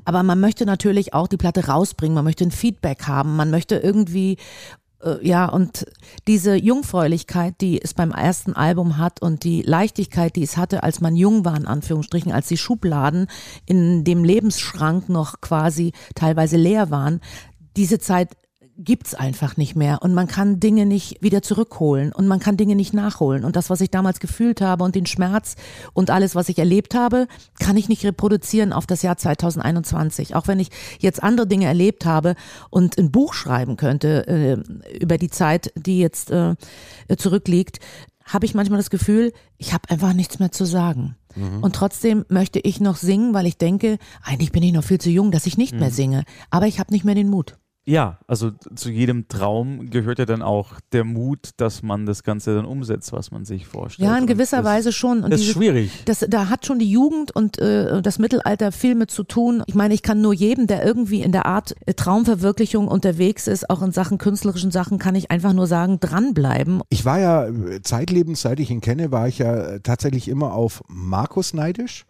Aber man möchte natürlich auch die Platte rausbringen, man möchte ein Feedback haben, man möchte irgendwie äh, ja, und diese Jungfräulichkeit, die es beim ersten Album hat und die Leichtigkeit, die es hatte, als man jung war, in Anführungsstrichen, als die Schubladen in dem Lebensschrank noch quasi teilweise leer waren, diese Zeit gibt's einfach nicht mehr und man kann Dinge nicht wieder zurückholen und man kann Dinge nicht nachholen und das, was ich damals gefühlt habe und den Schmerz und alles, was ich erlebt habe, kann ich nicht reproduzieren auf das Jahr 2021. Auch wenn ich jetzt andere Dinge erlebt habe und ein Buch schreiben könnte äh, über die Zeit, die jetzt äh, zurückliegt, habe ich manchmal das Gefühl, ich habe einfach nichts mehr zu sagen. Und trotzdem möchte ich noch singen, weil ich denke, eigentlich bin ich noch viel zu jung, dass ich nicht mehr singe. Aber ich habe nicht mehr den Mut. Ja, also zu jedem Traum gehört ja dann auch der Mut, dass man das Ganze dann umsetzt, was man sich vorstellt. Ja, in gewisser das, Weise schon. Und Das ist diese- schwierig. Das, da hat schon die Jugend und äh, das Mittelalter viel mit zu tun. Ich meine, ich kann nur jedem, der irgendwie in der Art äh, Traumverwirklichung unterwegs ist, auch in Sachen künstlerischen Sachen, kann ich einfach nur sagen, dranbleiben. Ich war ja äh, zeitlebens, seit ich ihn kenne, war ich ja äh, tatsächlich immer auf Markus neidisch.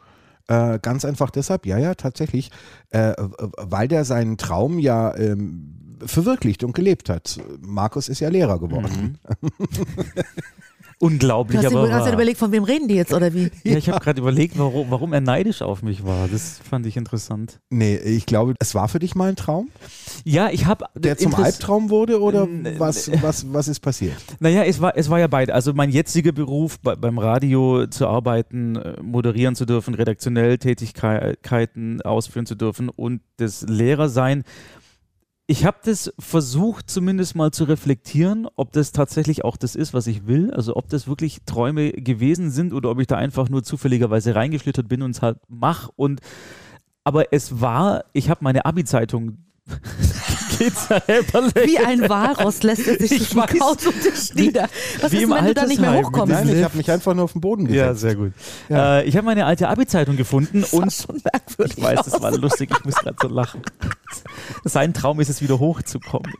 Äh, ganz einfach deshalb, ja, ja, tatsächlich, äh, weil der seinen Traum ja ähm, verwirklicht und gelebt hat. Markus ist ja Lehrer geworden. Unglaublich, Du hast dir aber ganze Zeit wahr. überlegt, von wem reden die jetzt oder wie? Ja, ich habe gerade überlegt, warum, warum er neidisch auf mich war. Das fand ich interessant. Nee, ich glaube, es war für dich mal ein Traum, Ja, ich habe der zum Albtraum wurde oder was, was, was ist passiert? Naja, es war, es war ja beide. Also mein jetziger Beruf, bei, beim Radio zu arbeiten, äh, moderieren zu dürfen, redaktionell Tätigkeiten ausführen zu dürfen und das Lehrersein. Ich habe das versucht, zumindest mal zu reflektieren, ob das tatsächlich auch das ist, was ich will. Also ob das wirklich Träume gewesen sind oder ob ich da einfach nur zufälligerweise reingeschlittert bin und es halt mach. Und aber es war, ich habe meine Abi-Zeitung. Wie ein Walross lässt er sich Ich weiß. dem Couchtisch nieder. Was wie ist, im wenn du da nicht mehr hochkommst? Nein, ich habe mich einfach nur auf den Boden gesetzt. Ja, sehr gut. Äh, ich habe meine alte Abi-Zeitung gefunden Das und schon merkwürdig ich weiß, das aus. war lustig, ich muss gerade so lachen. Sein Traum ist es, wieder hochzukommen.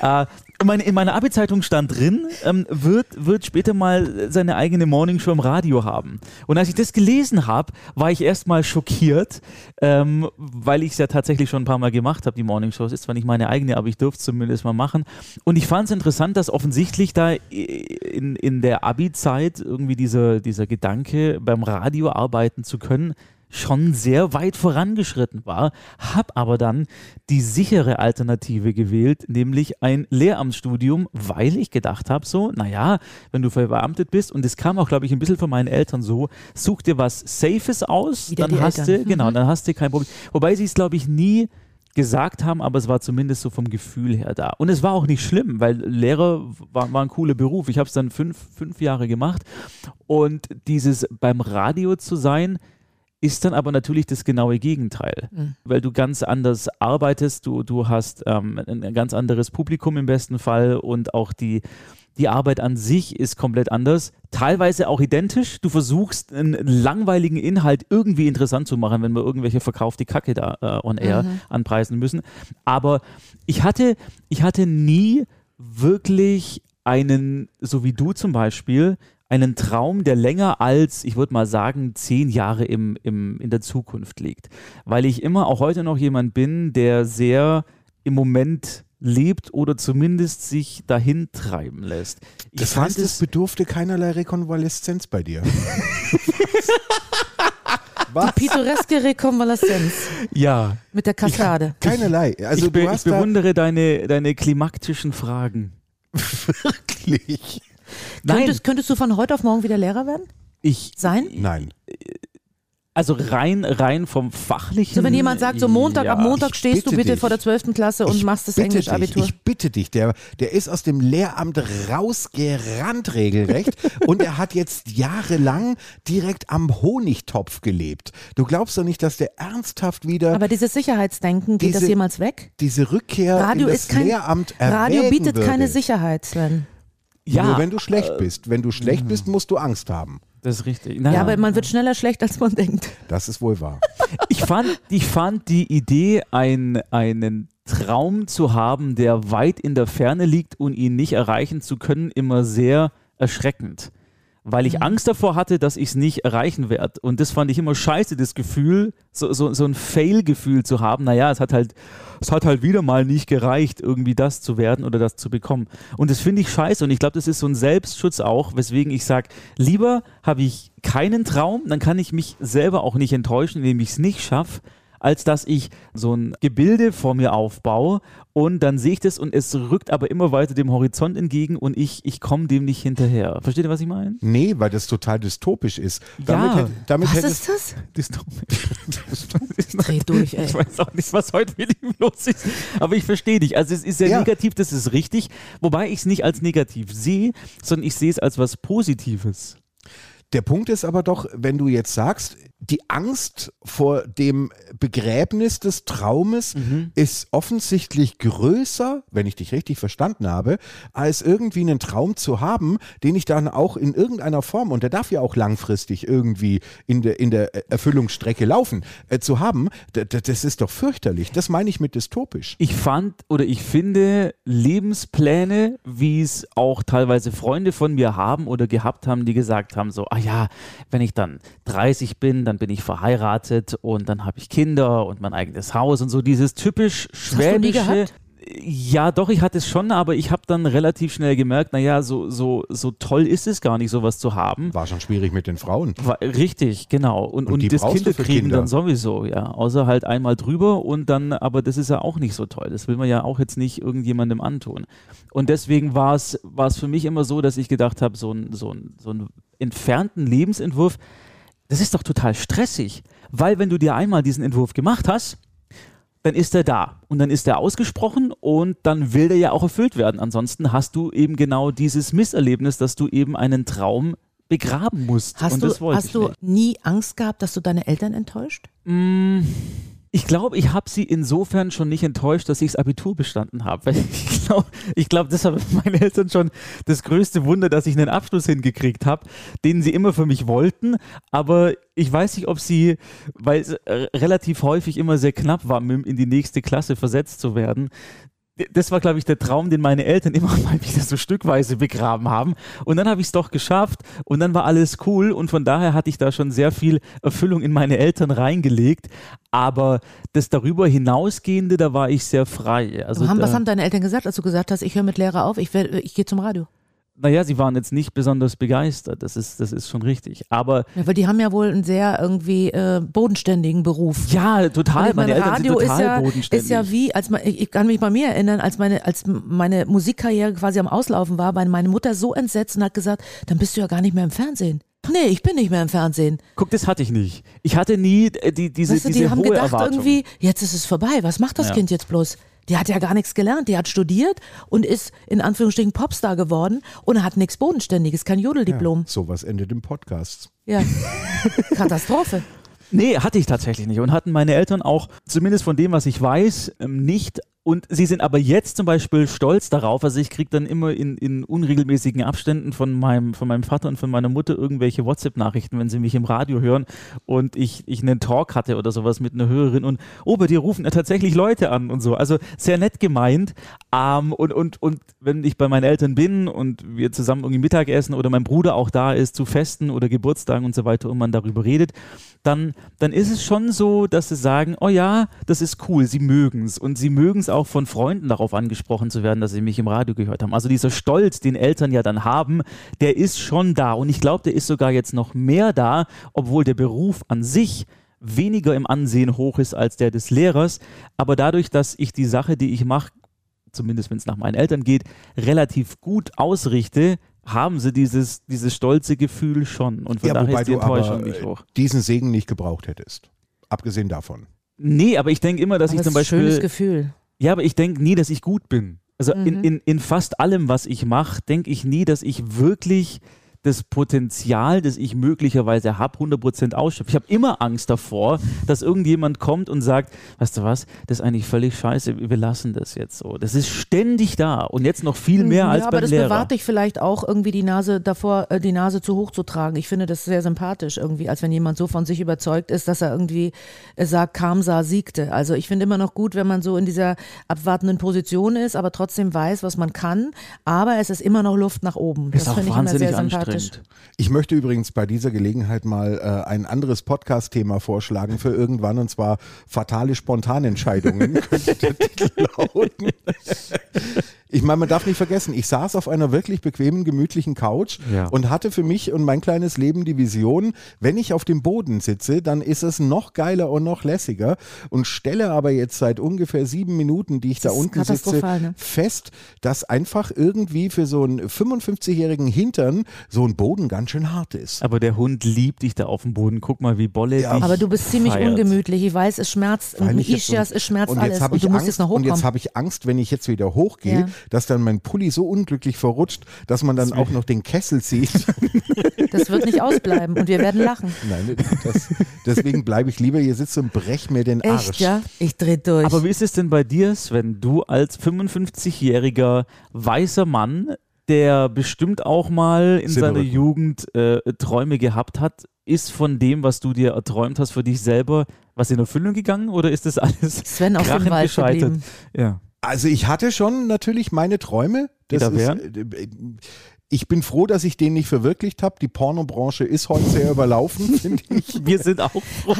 Äh, in meiner Abi-Zeitung stand drin, ähm, wird, wird später mal seine eigene Morningshow im Radio haben. Und als ich das gelesen habe, war ich erstmal schockiert, ähm, weil ich es ja tatsächlich schon ein paar Mal gemacht habe, die Morningshow. Es ist zwar nicht meine eigene, aber ich durfte es zumindest mal machen. Und ich fand es interessant, dass offensichtlich da in, in der Abi-Zeit irgendwie dieser, dieser Gedanke, beim Radio arbeiten zu können, schon sehr weit vorangeschritten war, habe aber dann die sichere Alternative gewählt, nämlich ein Lehramtsstudium, weil ich gedacht habe, so, naja, wenn du verbeamtet bist, und das kam auch, glaube ich, ein bisschen von meinen Eltern so, such dir was Safes aus, Wieder dann hast Eltern. du, genau, Mhm. dann hast du kein Problem. Wobei sie es, glaube ich, nie gesagt haben, aber es war zumindest so vom Gefühl her da. Und es war auch nicht schlimm, weil Lehrer war, war ein cooler Beruf. Ich habe es dann fünf, fünf Jahre gemacht und dieses beim Radio zu sein, ist dann aber natürlich das genaue Gegenteil, Mhm. weil du ganz anders arbeitest, du, du hast ähm, ein, ganz anderes Publikum im besten Fall und auch die, die Arbeit an sich ist komplett anders, teilweise auch identisch. Du versuchst einen langweiligen Inhalt irgendwie interessant zu machen, wenn wir irgendwelche verkaufte Kacke da äh, on air Mhm. anpreisen müssen. Aber ich hatte, ich hatte nie wirklich einen, so wie du zum Beispiel, einen Traum, der länger als, ich würde mal sagen, zehn Jahre im, im, in der Zukunft liegt. Weil ich immer auch heute noch jemand bin, der sehr im Moment lebt oder zumindest sich dahin treiben lässt. Ich Das fand heißt, es bedurfte keinerlei Rekonvaleszenz bei dir. Was? Pittoreske Rekonvaleszenz ja, mit der Kaskade. Keinerlei. Also ich, be du ich bewundere deine, deine klimaktischen Fragen. wirklich. Könntest, könntest du von heute auf morgen wieder Lehrer werden? ich, Sein? Nein. also rein, rein vom fachlichen. So, wenn jemand sagt, so Montag, ja, ab Montag stehst du bitte bitte dich. vor der 12. Klasse und Ich machst das bitte Englisch-Abitur. Ich bitte dich, der, der ist aus dem Lehramt rausgerannt regelrecht und er hat jetzt jahrelang direkt am Honigtopf gelebt. Du glaubst doch nicht, dass der ernsthaft wieder Aber dieses Sicherheitsdenken, geht das Diese- jemals weg? diese Rückkehr Radio in das ist kein- Lehramt Radio erwägen bietet würde. keine Sicherheit, Sven. Ja, Nur wenn du schlecht bist. Wenn du schlecht bist, musst du Angst haben. das ist richtig. Ja, Naja. aber man wird schneller schlecht, als man denkt. Das ist wohl wahr. ich, fand, ich fand die Idee, ein, einen Traum zu haben, der weit in der Ferne liegt und ihn nicht erreichen zu können, immer sehr erschreckend. Weil ich Angst davor hatte, dass ich es nicht erreichen werde. Und das fand ich immer scheiße, das Gefühl, so, so, so ein Fail-Gefühl zu haben. Naja, es hat halt, es hat halt wieder mal nicht gereicht, irgendwie das zu werden oder das zu bekommen. Und das finde ich scheiße. Und ich glaube, das ist so ein Selbstschutz auch, weswegen ich sage, lieber habe ich keinen Traum, dann kann ich mich selber auch nicht enttäuschen, indem ich es nicht schaffe, als dass ich so ein Gebilde vor mir aufbaue und dann sehe ich das und es rückt aber immer weiter dem Horizont entgegen und ich, ich komme dem nicht hinterher. Versteht ihr, was ich meine? Nee, weil das total dystopisch ist. Damit, Ja. hätt- damit Was ist das? Dystopisch. Dreh durch, ey. Ich weiß auch nicht, was heute mit ihm los ist. Aber ich verstehe dich. Also es ist sehr Ja. negativ, das ist richtig. Wobei ich es nicht als negativ sehe, sondern ich sehe es als was Positives. Der Punkt ist aber doch, wenn du jetzt sagst, die Angst vor dem Begräbnis des Traumes Mhm. ist offensichtlich größer, wenn ich dich richtig verstanden habe, als irgendwie einen Traum zu haben, den ich dann auch in irgendeiner Form, und der darf ja auch langfristig irgendwie in der, in der Erfüllungsstrecke laufen, äh, zu haben, das ist doch fürchterlich. Das meine ich mit dystopisch. Ich fand oder ich finde Lebenspläne, wie es auch teilweise Freunde von mir haben oder gehabt haben, die gesagt haben, so, ah ja, wenn ich dann 30 bin, dann bin ich verheiratet und dann habe ich Kinder und mein eigenes Haus und so dieses typisch hast du nie schwäbische. gehabt? Ja, doch, ich hatte es schon, aber ich habe dann relativ schnell gemerkt, naja, so, so, so toll ist es gar nicht, sowas zu haben. War schon schwierig mit den Frauen. War, richtig, genau. Und, Und und, die das brauchst du Kinder für kriegen Kinder. dann sowieso, ja. Außer halt einmal drüber und dann, aber das ist ja auch nicht so toll. Das will man ja auch jetzt nicht irgendjemandem antun. Und deswegen war es war es für mich immer so, dass ich gedacht habe, so ein, so, ein, so einen entfernten Lebensentwurf, das ist doch total stressig. Weil wenn du dir einmal diesen Entwurf gemacht hast, dann ist er da und dann ist er ausgesprochen und dann will der ja auch erfüllt werden. Ansonsten hast du eben genau dieses Misserlebnis, dass du eben einen Traum begraben musst. Hast und du, das hast du nie Angst gehabt, dass du deine Eltern enttäuscht? Mm, Ich glaube, ich habe sie insofern schon nicht enttäuscht, dass ich das Abitur bestanden habe. Ich glaube, ich glaub, das haben meine Eltern schon das größte Wunder, dass ich einen Abschluss hingekriegt habe, den sie immer für mich wollten. Aber ich weiß nicht, ob sie, weil es äh, relativ häufig immer sehr knapp war, in die nächste Klasse versetzt zu werden, das war, glaube ich, der Traum, den meine Eltern immer mal wieder so stückweise begraben haben. Und dann habe ich es doch geschafft und dann war alles cool und von daher hatte ich da schon sehr viel Erfüllung in meine Eltern reingelegt. Aber das darüber hinausgehende, da war ich sehr frei. Also haben, was haben deine Eltern gesagt, als du gesagt hast, ich höre mit Lehrer auf, ich, ich gehe zum Radio? Naja, sie waren jetzt nicht besonders begeistert, das ist, das ist schon richtig. Aber ja, weil die haben ja wohl einen sehr irgendwie äh, bodenständigen Beruf. Ja, total. Meine, meine Radio ist ja, ist ja wie, als man, ich, kann mich bei mir erinnern, als meine, als meine Musikkarriere quasi am Auslaufen war, war meine Mutter so entsetzt und hat gesagt, dann bist du ja gar nicht mehr im Fernsehen. Nee, ich bin nicht mehr im Fernsehen. Guck, das hatte ich nicht. Ich hatte nie äh, die, diese, weißt du, diese die haben hohe gedacht Erwartung. irgendwie, jetzt ist es vorbei, was macht das ja. Kind jetzt bloß? Die hat ja gar nichts gelernt. Die hat studiert und ist in Anführungsstrichen Popstar geworden und hat nichts Bodenständiges, kein Jodeldiplom. Ja, sowas endet im Podcast. Ja. Katastrophe. Nee, hatte ich tatsächlich nicht. Und hatten meine Eltern auch, zumindest von dem, was ich weiß, ähm, nicht und sie sind aber jetzt zum Beispiel stolz darauf, also ich kriege dann immer in, in unregelmäßigen Abständen von meinem, von meinem Vater und von meiner Mutter irgendwelche WhatsApp-Nachrichten, wenn sie mich im Radio hören und ich, ich einen Talk hatte oder sowas mit einer Hörerin und oh, bei dir rufen ja tatsächlich Leute an und so. Also sehr nett gemeint. Ähm, und, und, und wenn ich bei meinen Eltern bin und wir zusammen irgendwie Mittagessen oder mein Bruder auch da ist zu Festen oder Geburtstagen und so weiter und man darüber redet, dann, dann ist es schon so, dass sie sagen, oh ja, das ist cool, sie mögen es und sie mögen es auch auch von Freunden darauf angesprochen zu werden, dass sie mich im Radio gehört haben. Also dieser Stolz, den Eltern ja dann haben, der ist schon da. Und ich glaube, der ist sogar jetzt noch mehr da, obwohl der Beruf an sich weniger im Ansehen hoch ist als der des Lehrers. Aber dadurch, dass ich die Sache, die ich mache, zumindest wenn es nach meinen Eltern geht, relativ gut ausrichte, haben sie dieses, dieses stolze Gefühl schon. Und von ja, daher ist die Enttäuschung nicht äh, hoch. diesen Segen nicht gebraucht hättest. Abgesehen davon. Nee, aber ich denke immer, dass aber ich zum Beispiel. Schönes Gefühl. Ja, aber ich denke nie, dass ich gut bin. Also mhm. in, in, in fast allem, was ich mache, denke ich nie, dass ich wirklich das Potenzial, das ich möglicherweise habe, 100% ausschöpfe. Ich habe immer Angst davor, dass irgendjemand kommt und sagt, weißt du was, das ist eigentlich völlig scheiße, wir lassen das jetzt so. Das ist ständig da und jetzt noch viel mehr ja, als beim aber das Lehrer. bewahrt dich vielleicht auch irgendwie die Nase davor, äh, die Nase zu hoch zu tragen. Ich finde das sehr sympathisch irgendwie, als wenn jemand so von sich überzeugt ist, dass er irgendwie äh, sagt, Kamsa siegte. Also ich finde immer noch gut, wenn man so in dieser abwartenden Position ist, aber trotzdem weiß, was man kann, aber es ist immer noch Luft nach oben. Das, das finde ich immer sehr sympathisch. Ich möchte übrigens bei dieser Gelegenheit mal äh, ein anderes Podcast-Thema vorschlagen für irgendwann und zwar fatale Spontanentscheidungen könnte der Titel lauten. Ich meine, man darf nicht vergessen, ich saß auf einer wirklich bequemen, gemütlichen Couch ja. und hatte für mich und mein kleines Leben die Vision, wenn ich auf dem Boden sitze, dann ist es noch geiler und noch lässiger und stelle aber jetzt seit ungefähr sieben Minuten, die ich das da unten sitze, ne? fest, dass einfach irgendwie für so einen 55-jährigen Hintern so ein Boden ganz schön hart ist. Aber der Hund liebt dich da auf dem Boden. Guck mal, wie Bolle ja. dich Aber du bist ziemlich feiert. ungemütlich. Ich weiß, es schmerzt. Ischias, es schmerzt und alles. Und du musst jetzt noch hochkommen. Und jetzt habe ich Angst, wenn ich jetzt wieder hochgehe, ja dass dann mein Pulli so unglücklich verrutscht, dass man dann auch noch den Kessel sieht. Das wird nicht ausbleiben und wir werden lachen. Nein, das, deswegen bleibe ich lieber hier sitzen und brech mir den Arsch. Echt, ja? Ich dreh durch. Aber wie ist es denn bei dir, Sven? Du als 55-jähriger weißer Mann, der bestimmt auch mal in seiner Jugend äh, Träume gehabt hat, ist von dem, was du dir erträumt hast, für dich selber was in Erfüllung gegangen oder ist das alles Sven auf dem Wald gescheitert? Ja. Also ich hatte schon natürlich meine Träume. Das ist, äh, äh, ich bin froh, dass ich den nicht verwirklicht habe. Die Pornobranche ist heute sehr überlaufen, finde ich. Wir sind auch froh.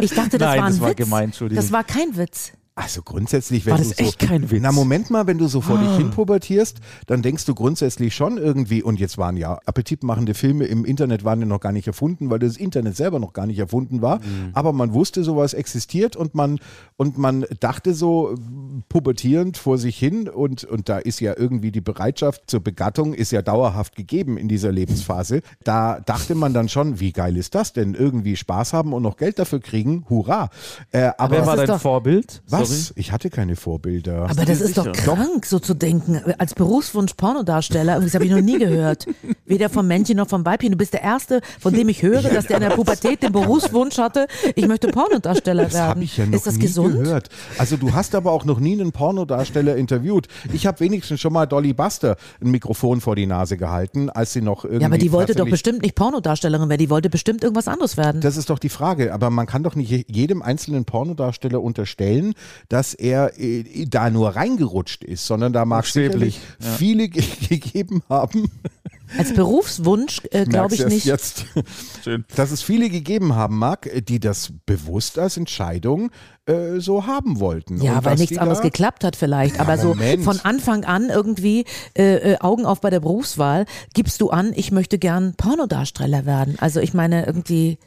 Ich dachte, das Nein, war ein das war Witz. Gemein, das war kein Witz. Also grundsätzlich, wenn War das du so, echt kein Witz? Na Moment mal, wenn du so vor Ah. dich hin pubertierst, dann denkst du grundsätzlich schon irgendwie, und jetzt waren ja appetitmachende Filme im Internet waren ja noch gar nicht erfunden, weil das Internet selber noch gar nicht erfunden war, Mhm. aber man wusste, sowas existiert und man, und man dachte so pubertierend vor sich hin und, und da ist ja irgendwie die Bereitschaft zur Begattung ist ja dauerhaft gegeben in dieser Lebensphase. Da dachte man dann schon, wie geil ist das denn? Irgendwie Spaß haben und noch Geld dafür kriegen, hurra. Äh, aber Wer war dein Vorbild? Was? Was? Ich hatte keine Vorbilder. Aber das ist doch krank, so zu denken. Als Berufswunsch Pornodarsteller, irgendwie, das habe ich noch nie gehört. Weder vom Männchen noch vom Weibchen. Du bist der Erste, von dem ich höre, dass der in der Pubertät den Berufswunsch hatte, ich möchte Pornodarsteller Das werden. habe ich ja noch ist das nie gesund? gehört. Also du hast aber auch noch nie einen Pornodarsteller interviewt. Ich habe wenigstens schon mal Dolly Buster ein Mikrofon vor die Nase gehalten, als sie noch irgendwie Ja, aber die wollte doch bestimmt nicht Pornodarstellerin werden, die wollte bestimmt irgendwas anderes werden. Das ist doch die Frage. Aber man kann doch nicht je- jedem einzelnen Pornodarsteller unterstellen, dass er äh, da nur reingerutscht ist, sondern da mag es sicherlich ja. viele ge gegeben haben. Als Berufswunsch äh, glaube ich nicht. Jetzt, Schön. dass es viele gegeben haben mag, die das bewusst als Entscheidung äh, so haben wollten. Ja, Und weil nichts anderes geklappt hat vielleicht. Aber so Moment. von Anfang an irgendwie äh, äh, Augen auf bei der Berufswahl gibst du an, ich möchte gern Pornodarsteller werden. Also ich meine irgendwie,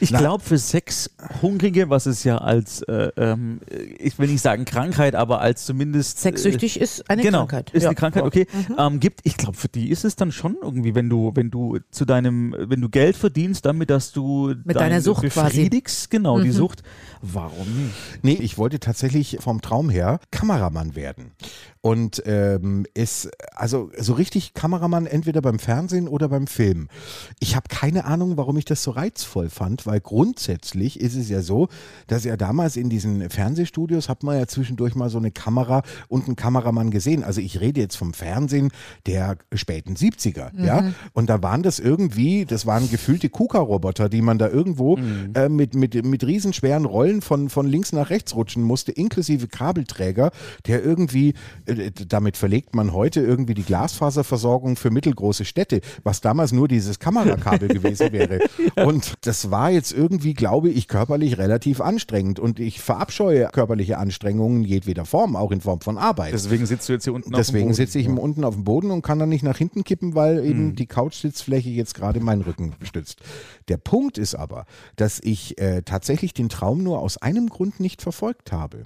Ich glaube, für Sexhungrige, was es ja als, äh, ähm, ich will nicht sagen Krankheit, aber als zumindest. sexsüchtig ist eine genau, Krankheit. Ist Ja. eine Krankheit, okay. Ähm, gibt, ich glaube, für die ist es dann schon irgendwie, wenn du, wenn du zu deinem, wenn du Geld verdienst damit, dass du Mit deiner Sucht quasi. befriedigst, genau, die Sucht, warum nicht? Nee, ich wollte tatsächlich vom Traum her Kameramann werden. Und ähm, ist, also so richtig Kameramann entweder beim Fernsehen oder beim Film. Ich habe keine Ahnung, warum ich das so reizvoll fand, weil grundsätzlich ist es ja so, dass ja damals in diesen Fernsehstudios hat man ja zwischendurch mal so eine Kamera und einen Kameramann gesehen. Also ich rede jetzt vom Fernsehen der späten 70er, ja. Und da waren das irgendwie, das waren gefühlte KUKA-Roboter, die man da irgendwo äh, mit, mit, mit riesenschweren Rollen von, von links nach rechts rutschen musste, inklusive Kabelträger, der irgendwie, äh, damit verlegt man heute irgendwie die Glasfaserversorgung für mittelgroße Städte, was damals nur dieses Kamerakabel gewesen wäre. Und das war jetzt irgendwie, glaube ich, körperlich relativ anstrengend. Und ich verabscheue körperliche Anstrengungen jedweder Form, auch in Form von Arbeit. Deswegen sitzt du jetzt hier unten Deswegen auf dem Boden. sitze ich unten auf dem Boden und kann dann nicht nach hinten kippen, weil eben die Couchsitzfläche jetzt gerade meinen Rücken stützt. Der Punkt ist aber, dass ich äh, tatsächlich den Traum nur aus einem Grund nicht verfolgt habe.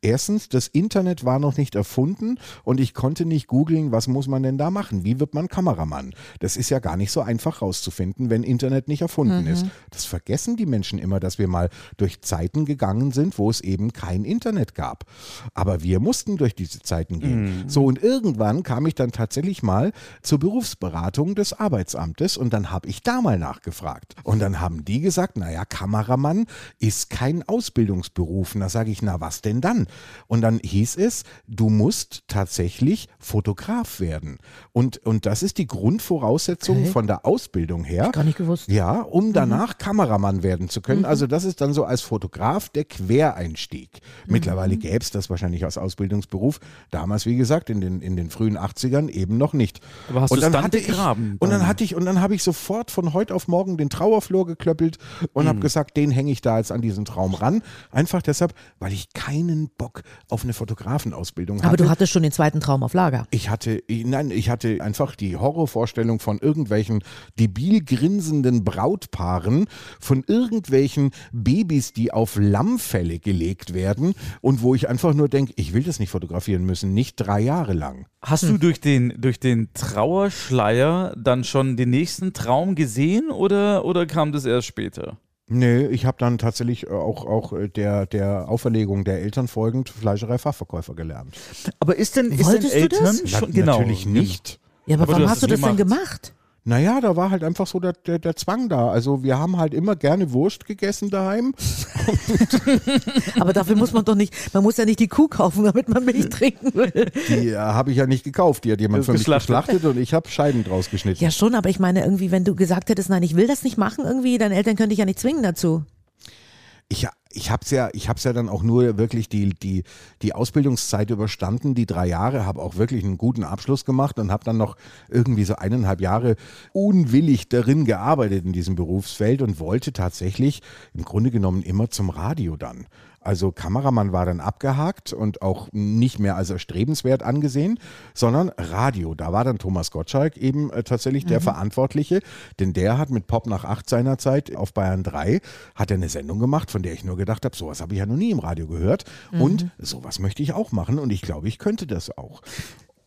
Erstens, das Internet war noch nicht erfunden und ich konnte nicht googeln, was muss man denn da machen? Wie wird man Kameramann? Das ist ja gar nicht so einfach rauszufinden, wenn Internet nicht erfunden ist. Das vergessen die Menschen immer, dass wir mal durch Zeiten gegangen sind, wo es eben kein Internet gab. Aber wir mussten durch diese Zeiten gehen. So und irgendwann kam ich dann tatsächlich mal zur Berufsberatung des Arbeitsamtes und dann habe ich da mal nachgefragt. Und dann haben die gesagt, naja, Kameramann ist kein Ausbildungsberuf. Und da sage ich, na was denn dann? Und dann hieß es, du musst tatsächlich Fotograf werden. Und, und das ist die Grundvoraussetzung Okay. von der Ausbildung her. Gar nicht gewusst. Ja, um danach Kameramann werden zu können. Also das ist dann so als Fotograf der Quereinstieg. Mittlerweile gäbe es das wahrscheinlich als Ausbildungsberuf. Damals, wie gesagt, in den, in den frühen 80ern eben noch nicht. Aber hast und du dann dann hatte ich, begraben, Und dann dann? hatte ich, und dann habe ich sofort von heute auf morgen den Trauerflor geklöppelt und Mhm. habe gesagt, den hänge ich da jetzt an diesen Traum ran. Einfach deshalb, weil ich keinen Bock auf eine Fotografenausbildung Aber hatte. du hattest schon den zweiten Traum auf Lager. Ich hatte, nein, ich hatte einfach die Horrorvorstellung von irgendwelchen debil grinsenden Brautpaaren, von irgendwelchen Babys, die auf Lammfälle gelegt werden und wo ich einfach nur denke, ich will das nicht fotografieren müssen, nicht drei Jahre lang. Hast du durch den, durch den Trauerschleier dann schon den nächsten Traum gesehen oder, oder kam das erst später? Nee, ich habe dann tatsächlich äh, auch, auch äh, der, der Auferlegung der Eltern folgend Fleischerei-Fachverkäufer gelernt. Aber ist denn, ist denn Wolltest du Eltern das? Na, schon genau? Natürlich nicht. Ja, aber, Aber du warum hast hast du es das denn gemacht. Naja, da war halt einfach so der, der, der Zwang da. Also wir haben halt immer gerne Wurst gegessen daheim. Aber dafür muss man doch nicht, man muss ja nicht die Kuh kaufen, damit man Milch trinken will. Die äh, habe ich ja nicht gekauft. Die hat jemand für mich geschlachtet. und ich habe Scheiben draus geschnitten. Ja, schon, aber ich meine irgendwie, wenn du gesagt hättest, nein, ich will das nicht machen irgendwie, deine Eltern können dich ja nicht zwingen dazu. Ich, ich habe es ja, ich hab's ja dann auch nur wirklich die, die, die Ausbildungszeit überstanden, die drei Jahre, habe auch wirklich einen guten Abschluss gemacht und habe dann noch irgendwie so eineinhalb Jahre unwillig darin gearbeitet in diesem Berufsfeld und wollte tatsächlich im Grunde genommen immer zum Radio dann. Also Kameramann war dann abgehakt und auch nicht mehr als erstrebenswert angesehen, sondern Radio. Da war dann Thomas Gottschalk eben äh, tatsächlich der Verantwortliche, denn der hat mit Pop nach 8 seiner Zeit auf Bayern 3 hat er eine Sendung gemacht, von der ich nur gedacht habe, sowas habe ich ja noch nie im Radio gehört und sowas möchte ich auch machen und ich glaube, ich könnte das auch.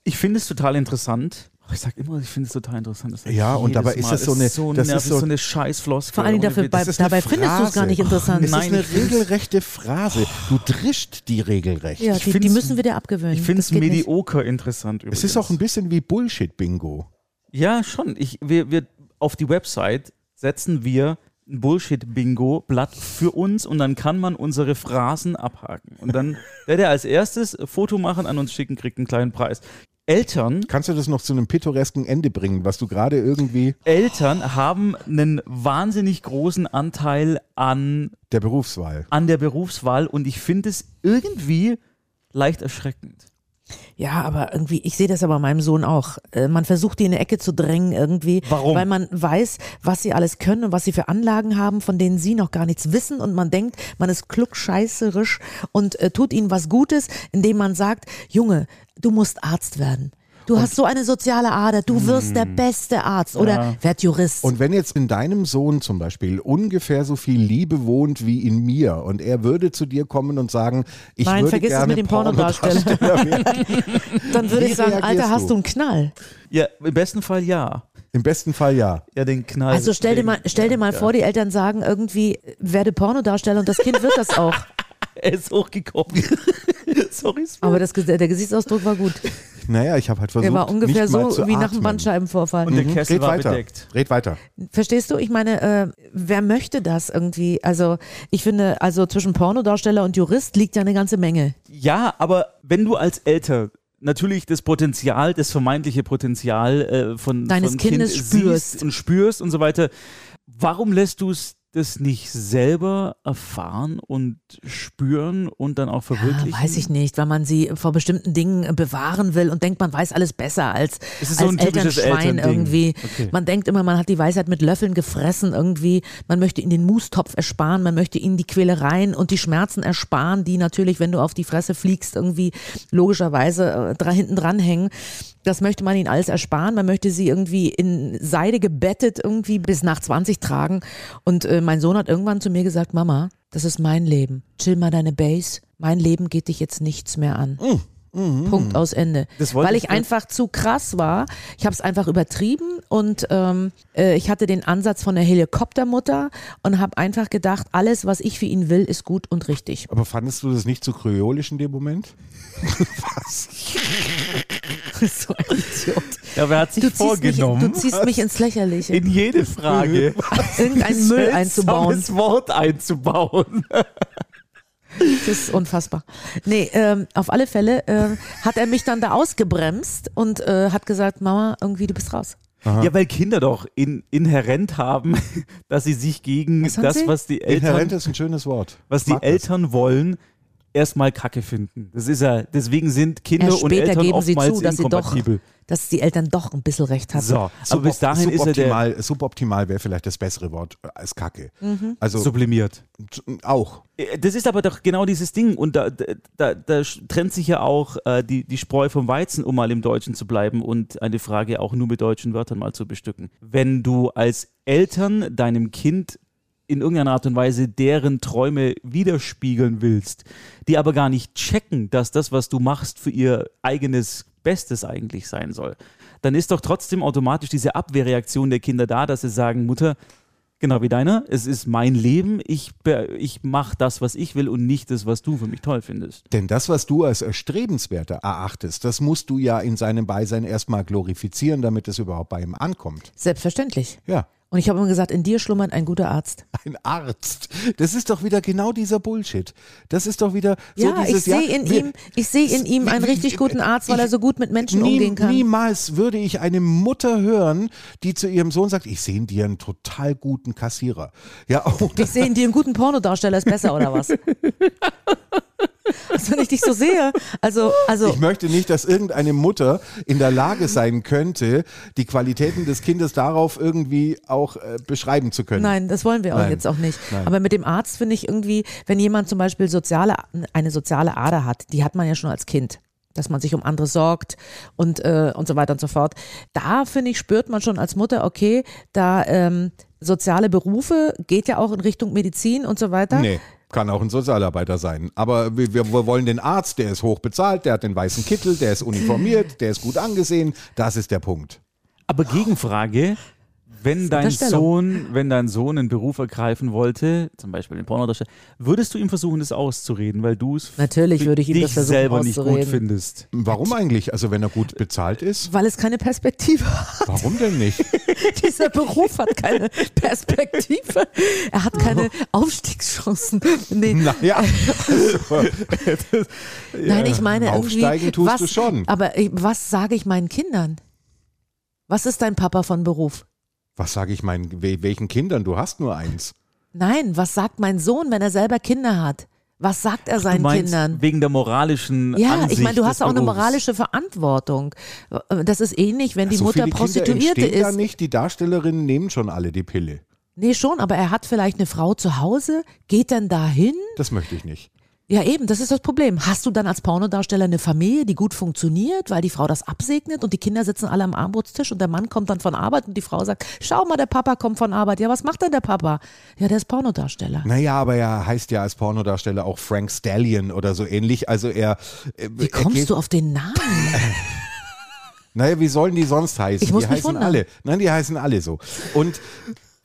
Ich finde es total interessant. Ich sag immer, ich finde es total interessant. Das Ja, und dabei ist das so eine- Es so das ist so- so eine Scheißfloskel. Vor allen Dingen Ohne dafür, bei, Das dabei findest du es gar nicht Phrase. interessant. Es Nein, ist eine regelrechte Phrase. Du drischt die regelrecht. ja, ich die, die müssen wir dir abgewöhnen. Ich finde es Das geht nicht. medioker interessant übrigens. Es ist auch ein bisschen wie Bullshit-Bingo. Ja, schon. Ich, wir, wir, auf die Website setzen wir ein Bullshit-Bingo-Blatt für uns und dann kann man unsere Phrasen abhaken. Und dann, der, der als erstes ein Foto machen, an uns schicken, kriegt einen kleinen Preis. Eltern, Kannst du das noch zu einem pittoresken Ende bringen, was du gerade irgendwie Eltern haben einen wahnsinnig großen Anteil an, der Berufswahl. an der Berufswahl und ich finde es irgendwie leicht erschreckend. Ja, aber irgendwie, ich sehe das aber bei meinem Sohn auch. Äh, Man versucht, die in eine Ecke zu drängen irgendwie. Warum? Weil man weiß, was sie alles können und was sie für Anlagen haben, von denen sie noch gar nichts wissen und man denkt, man ist klugscheißerisch und äh, tut ihnen was Gutes, indem man sagt, Junge, du musst Arzt werden. Du hast so eine soziale Ader, du wirst der beste Arzt oder werd Jurist. Und wenn jetzt in deinem Sohn zum Beispiel ungefähr so viel Liebe wohnt wie in mir und er würde zu dir kommen und sagen, ich Nein, würde vergiss es gerne mit dem Pornodarsteller. Dann würde ich sagen, Alter, hast du? einen Knall? Ja, im besten Fall ja. Im besten Fall ja. Ja, den Knall. Also stell dir mal, stell dir mal vor, die Eltern sagen irgendwie, werde Pornodarsteller und das Kind wird das auch. Er ist hochgekommen. Sorry, Sven. Aber das, der Gesichtsausdruck war gut. Naja, ich habe halt versucht, Der war ungefähr so wie nach einem Bandscheibenvorfall. Und der Mhm. Kessel Red war weiter. bedeckt. Red weiter. Verstehst du? Ich meine, äh, wer möchte das irgendwie? Also ich finde, also zwischen Pornodarsteller und Jurist liegt ja eine ganze Menge. Ja, aber wenn du als Eltern natürlich das Potenzial, das vermeintliche Potenzial äh, von Deines von Kindes kind spürst. siehst und spürst und so weiter, warum lässt du es das nicht selber erfahren und spüren und dann auch verwirklichen? Ah, weiß ich nicht, weil man sie vor bestimmten Dingen bewahren will und denkt, man weiß alles besser als, so als ein typisches Elternschwein irgendwie. Okay. Man denkt immer, man hat die Weisheit mit Löffeln gefressen irgendwie. Man möchte ihnen den Mustopf ersparen, man möchte ihnen die Quälereien und die Schmerzen ersparen, die natürlich, wenn du auf die Fresse fliegst, irgendwie logischerweise äh, hinten dranhängen. Das möchte man ihnen alles ersparen. Man möchte sie irgendwie in Seide gebettet irgendwie bis nach 20 tragen. Und äh, mein Sohn hat irgendwann zu mir gesagt, Mama, das ist mein Leben. Chill mal deine Base. Mein Leben geht dich jetzt nichts mehr an. Punkt aus Ende. Das wollte Weil ich ich einfach zu krass war. Ich habe es einfach übertrieben und ähm, äh, ich hatte den Ansatz von der Helikoptermutter und habe einfach gedacht, alles, was ich für ihn will, ist gut und richtig. Aber fandest du das nicht zu kryolisch in dem Moment? so ein Idiot. Ja, wer hat sich Du ziehst, mich, vorgenommen, du ziehst mich ins Lächerliche. in jede Frage Irgendeinen Müll einzubauen. seltsames Wort einzubauen. Das ist unfassbar. Nee, ähm, auf alle Fälle äh, hat er mich dann da ausgebremst und äh, hat gesagt, Mama, irgendwie du bist raus. Ja, weil Kinder doch in, inhärent haben, dass sie sich gegen Was das, sie? was die Eltern Inhärent ist ein schönes Wort. was die. Eltern wollen, erstmal Kacke finden. Das ist ja, deswegen sind Kinder Erst und später Eltern geben sie oftmals zu, dass sie doch, inkompatibel. dass die Eltern doch ein bisschen recht hatten. So, aber bis dahin ist er der suboptimal, wäre vielleicht das bessere Wort als Kacke. Mhm. Also sublimiert. auch. Äh, Das ist aber doch genau dieses Ding und da, da, da trennt sich ja auch äh, die, die Spreu vom Weizen, um mal im Deutschen zu bleiben und eine Frage auch nur mit deutschen Wörtern mal zu bestücken. Wenn du als Eltern deinem Kind in irgendeiner Art und Weise deren Träume widerspiegeln willst, die aber gar nicht checken, dass das, was du machst, für ihr eigenes Bestes eigentlich sein soll, dann ist doch trotzdem automatisch diese Abwehrreaktion der Kinder da, dass sie sagen, Mutter, Genau wie deiner. Es ist mein Leben. Ich, ich mache das, was ich will und nicht das, was du für mich toll findest. Denn das, was du als erstrebenswerter erachtest, das musst du ja in seinem Beisein erstmal glorifizieren, damit es überhaupt bei ihm ankommt. Selbstverständlich. Ja. Und ich habe immer gesagt, in dir schlummert ein guter Arzt. Ein Arzt. Das ist doch wieder genau dieser Bullshit. Das ist doch wieder so ja, dieses ich sehe in wir- ihm, ich sehe in ihm einen richtig guten Arzt, weil er so gut mit Menschen Nie, umgehen kann. Niemals würde ich eine Mutter hören, die zu ihrem Sohn sagt, ich sehe in dir einen total guten Kassierer. Ja, oh, Ich sehe in dir einen guten Pornodarsteller, ist besser oder was? Also wenn ich dich so sehe, also, also Ich möchte nicht, dass irgendeine Mutter in der Lage sein könnte, die Qualitäten des Kindes darauf irgendwie auch äh, beschreiben zu können. Nein, das wollen wir auch Nein. jetzt auch nicht. Nein. Aber mit dem Arzt finde ich irgendwie, wenn jemand zum Beispiel soziale, eine soziale Ader hat, die hat man ja schon als Kind. Dass man sich um andere sorgt und, äh, und so weiter und so fort. Da finde ich, spürt man schon als Mutter, okay, da ähm, soziale Berufe geht ja auch in Richtung Medizin und so weiter. Nee. Kann auch ein Sozialarbeiter sein. Aber wir, wir wollen den Arzt, der ist hoch bezahlt, der hat den weißen Kittel, der ist uniformiert, der ist gut angesehen. Das ist der Punkt. Aber Gegenfrage, wenn dein Sohn, wenn dein Sohn einen Beruf ergreifen wollte, zum Beispiel den Pornodarsteller, würdest du ihm versuchen, das auszureden, weil du es Natürlich würde ich ihm dich das versuchen selber nicht gut auszureden. findest? Warum eigentlich? Also wenn er gut bezahlt ist? Weil es keine Perspektive hat. Warum denn nicht? Dieser Beruf hat keine Perspektive. Er hat keine Aufstiegschancen. Nee. Naja, also, Nein, ich meine irgendwie. Aufsteigen tust was, du schon. Aber was sage ich meinen Kindern? Was ist dein Papa von Beruf? Was sage ich meinen, we- welchen Kindern? Du hast nur eins. Nein, was sagt mein Sohn, wenn er selber Kinder hat? Was sagt er seinen meinst Kindern? wegen der moralischen Ja, Ansicht ich meine, du hast auch eine moralische Verantwortung. Das ist ähnlich, wenn die so Mutter viele Prostituierte ist. nicht. Die Darstellerinnen nehmen schon alle die Pille. Nee, schon, aber er hat vielleicht eine Frau zu Hause, geht dann dahin? Das möchte ich nicht. Ja, eben, das ist das Problem. Hast du dann als Pornodarsteller eine Familie, die gut funktioniert, weil die Frau das absegnet und die Kinder sitzen alle am Armbrutstisch und der Mann kommt dann von Arbeit und die Frau sagt, schau mal, der Papa kommt von Arbeit. Ja, was macht denn der Papa? Ja, der ist Pornodarsteller. Naja, aber er heißt ja als Pornodarsteller auch Frank Stallion oder so ähnlich. Also er. äh, Wie kommst du auf den Namen? Naja, wie sollen die sonst heißen? Ich muss die mich heißen wundern. alle. Nein, die heißen alle so. Und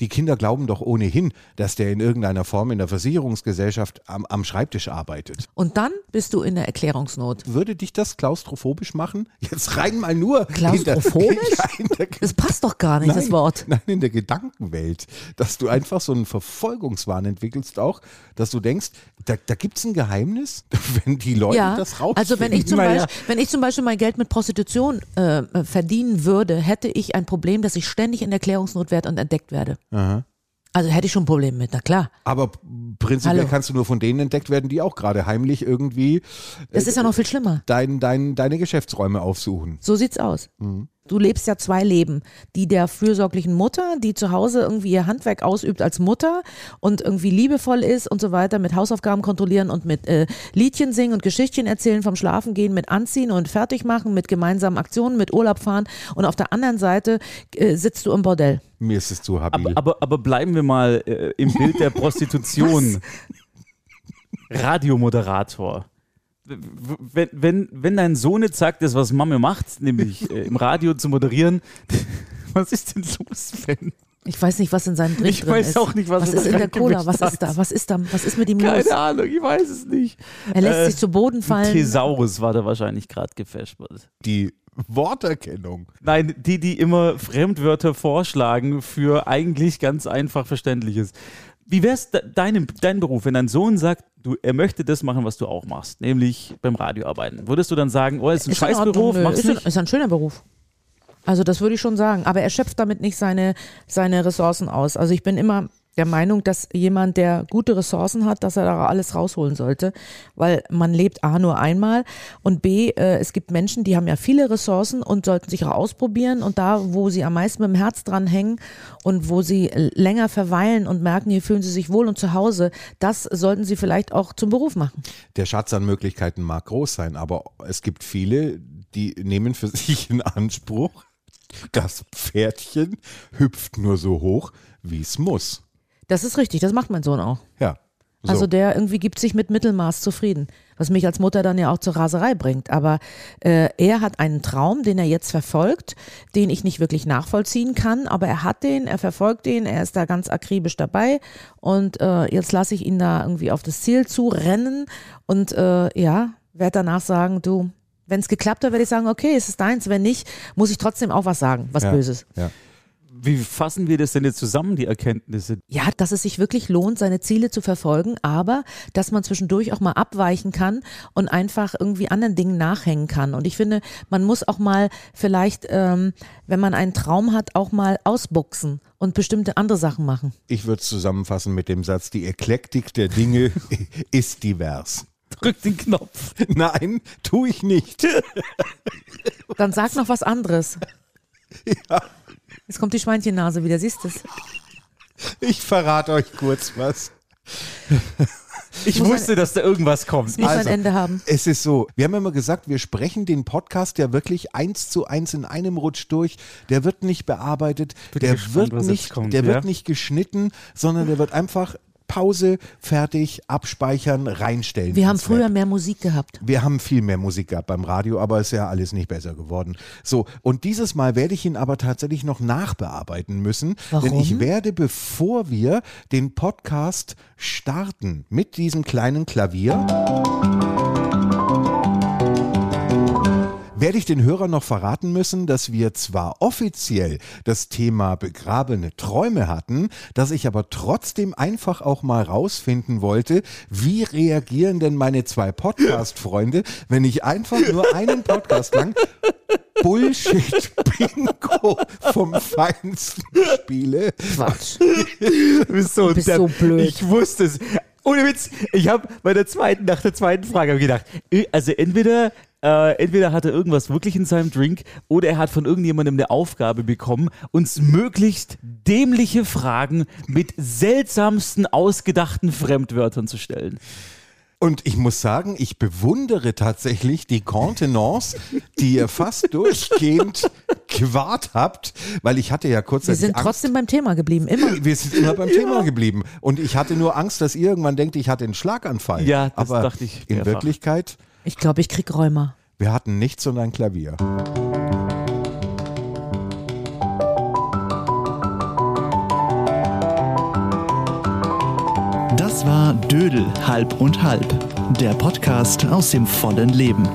die Kinder glauben doch ohnehin, dass der in irgendeiner Form in der Versicherungsgesellschaft am, am Schreibtisch arbeitet. Und dann bist du in der Erklärungsnot. Würde dich das klaustrophobisch machen? Jetzt rein mal nur. Klaustrophobisch? In der, ja, in der, Das passt doch gar nicht, das Nein, Wort. Nein, in der Gedankenwelt. Dass du einfach so einen Verfolgungswahn entwickelst auch, dass du denkst, da, da gibt es ein Geheimnis, wenn die Leute Ja, das rausfinden. also wenn ich, zum. Beispiel, wenn ich zum Beispiel mein Geld mit Prostitution äh, verdienen würde, hätte ich ein Problem, dass ich ständig in Erklärungsnot werde und entdeckt werde. Also hätte ich schon ein Problem mit, na klar. Aber prinzipiell Hallo. kannst du nur von denen entdeckt werden, die auch gerade heimlich irgendwie Das ist ja noch viel schlimmer. dein, dein, deine Geschäftsräume aufsuchen. So sieht's aus. Du lebst ja zwei Leben. Die der fürsorglichen Mutter, die zu Hause irgendwie ihr Handwerk ausübt als Mutter und irgendwie liebevoll ist und so weiter, mit Hausaufgaben kontrollieren und mit äh, Liedchen singen und Geschichtchen erzählen, vom Schlafen gehen, mit Anziehen und fertig machen, mit gemeinsamen Aktionen, mit Urlaub fahren. Und auf der anderen Seite äh, sitzt du im Bordell. Mir ist es zu habil. Aber, aber, aber bleiben wir mal äh, im Bild der Prostitution. Radiomoderator. Wenn, wenn, wenn dein Sohn jetzt sagt, das, was Mama macht, nämlich äh, im Radio zu moderieren, was ist denn los, Sven? Ich weiß nicht, was in seinem Drink Ich drin weiß ist. auch nicht, was was ist in der Cola? Was ist da? Was ist da? Was ist mit ihm los? Keine Ahnung, ich weiß es nicht. Er lässt Äh, sich zu Boden fallen. Thesaurus war da wahrscheinlich gerade gefespert. die Worterkennung. Nein, die, die immer Fremdwörter vorschlagen für eigentlich ganz einfach Verständliches. Wie wär's de deinem, dein Beruf, wenn dein Sohn sagt, du, er möchte das machen, was du auch machst, nämlich beim Radio arbeiten? Würdest du dann sagen, oh, ist ein Ist Scheißberuf, nö. mach's ist, ist ein schöner Beruf. Also das würde ich schon sagen. Aber er schöpft damit nicht seine, seine Ressourcen aus. Also ich bin immer der Meinung, dass jemand, der gute Ressourcen hat, dass er da alles rausholen sollte. Weil man lebt A nur einmal und B, äh, es gibt Menschen, die haben ja viele Ressourcen und sollten sich auch ausprobieren. Und da, wo sie am meisten mit dem Herz dran hängen und wo sie länger verweilen und merken, hier fühlen sie sich wohl und zu Hause, das sollten sie vielleicht auch zum Beruf machen. Der Schatz an Möglichkeiten mag groß sein, aber es gibt viele, die nehmen für sich in Anspruch, das Pferdchen hüpft nur so hoch, wie es muss. Das ist richtig, das macht mein Sohn auch. Ja. So. Also der irgendwie gibt sich mit Mittelmaß zufrieden, was mich als Mutter dann ja auch zur Raserei bringt. Aber äh, er hat einen Traum, den er jetzt verfolgt, den ich nicht wirklich nachvollziehen kann, aber er hat den, er verfolgt den, er ist da ganz akribisch dabei und äh, jetzt lasse ich ihn da irgendwie auf das Ziel zu rennen und äh, ja, werde danach sagen, du, wenn es geklappt hat, werde ich sagen, okay, es ist deins, wenn nicht, muss ich trotzdem auch was sagen, was ja. Böses. Ja. Wie fassen wir das denn jetzt zusammen, die Erkenntnisse? Ja, dass es sich wirklich lohnt, seine Ziele zu verfolgen, aber dass man zwischendurch auch mal abweichen kann und einfach irgendwie anderen Dingen nachhängen kann. Und ich finde, man muss auch mal vielleicht, ähm, wenn man einen Traum hat, auch mal ausbuchsen und bestimmte andere Sachen machen. Ich würde es zusammenfassen mit dem Satz, die Eklektik der Dinge ist divers. Drück den Knopf. Nein, tue ich nicht. Dann sag noch was anderes. Ja, Jetzt kommt die Schweinchennase wieder, siehst du es? ich verrate euch kurz was. Ich muss wusste, dass da irgendwas kommt. Es muss Also, ein Ende haben. Es ist so, wir haben immer gesagt, wir sprechen den Podcast ja wirklich eins zu eins in einem Rutsch durch. Der wird nicht bearbeitet, Bin der gespannt, wird nicht, kommt, der ja. wird nicht geschnitten, sondern der wird einfach Pause, fertig, abspeichern, reinstellen. Wir haben früher Web. mehr Musik gehabt. Wir haben viel mehr Musik gehabt beim Radio, aber ist ja alles nicht besser geworden. So, und dieses Mal werde ich ihn aber tatsächlich noch nachbearbeiten müssen. Warum? Denn ich werde, bevor wir den Podcast starten mit diesem kleinen Klavier, werde ich den Hörern noch verraten müssen, dass wir zwar offiziell das Thema begrabene Träume hatten, dass ich aber trotzdem einfach auch mal rausfinden wollte, wie reagieren denn meine zwei Podcast-Freunde, wenn ich einfach nur einen Podcast lang Bullshit-Bingo vom Feinsten spiele. Quatsch. Du bist so, bist depp. so blöd. Ich wusste es. Ohne Witz, ich habe bei der zweiten, nach der zweiten Frage gedacht, äh, also entweder, äh, entweder hat er irgendwas wirklich in seinem Drink oder er hat von irgendjemandem eine Aufgabe bekommen, uns möglichst dämliche Fragen mit seltsamsten ausgedachten Fremdwörtern zu stellen. Und ich muss sagen, ich bewundere tatsächlich die Kontenance, die ihr fast durchgehend gewahrt habt, weil ich hatte ja Wir kurzzeitig sind Angst. trotzdem beim Thema geblieben, immer. wir sind immer beim Thema geblieben. Und ich hatte nur Angst, dass ihr irgendwann denkt, ich hatte einen Schlaganfall. Ja, das Aber dachte ich In mehrfach. Wirklichkeit, Ich glaube, ich krieg Rheuma. wir hatten nichts und ein Klavier. Das war Dödel halb und halb, der Podcast aus dem vollen Leben.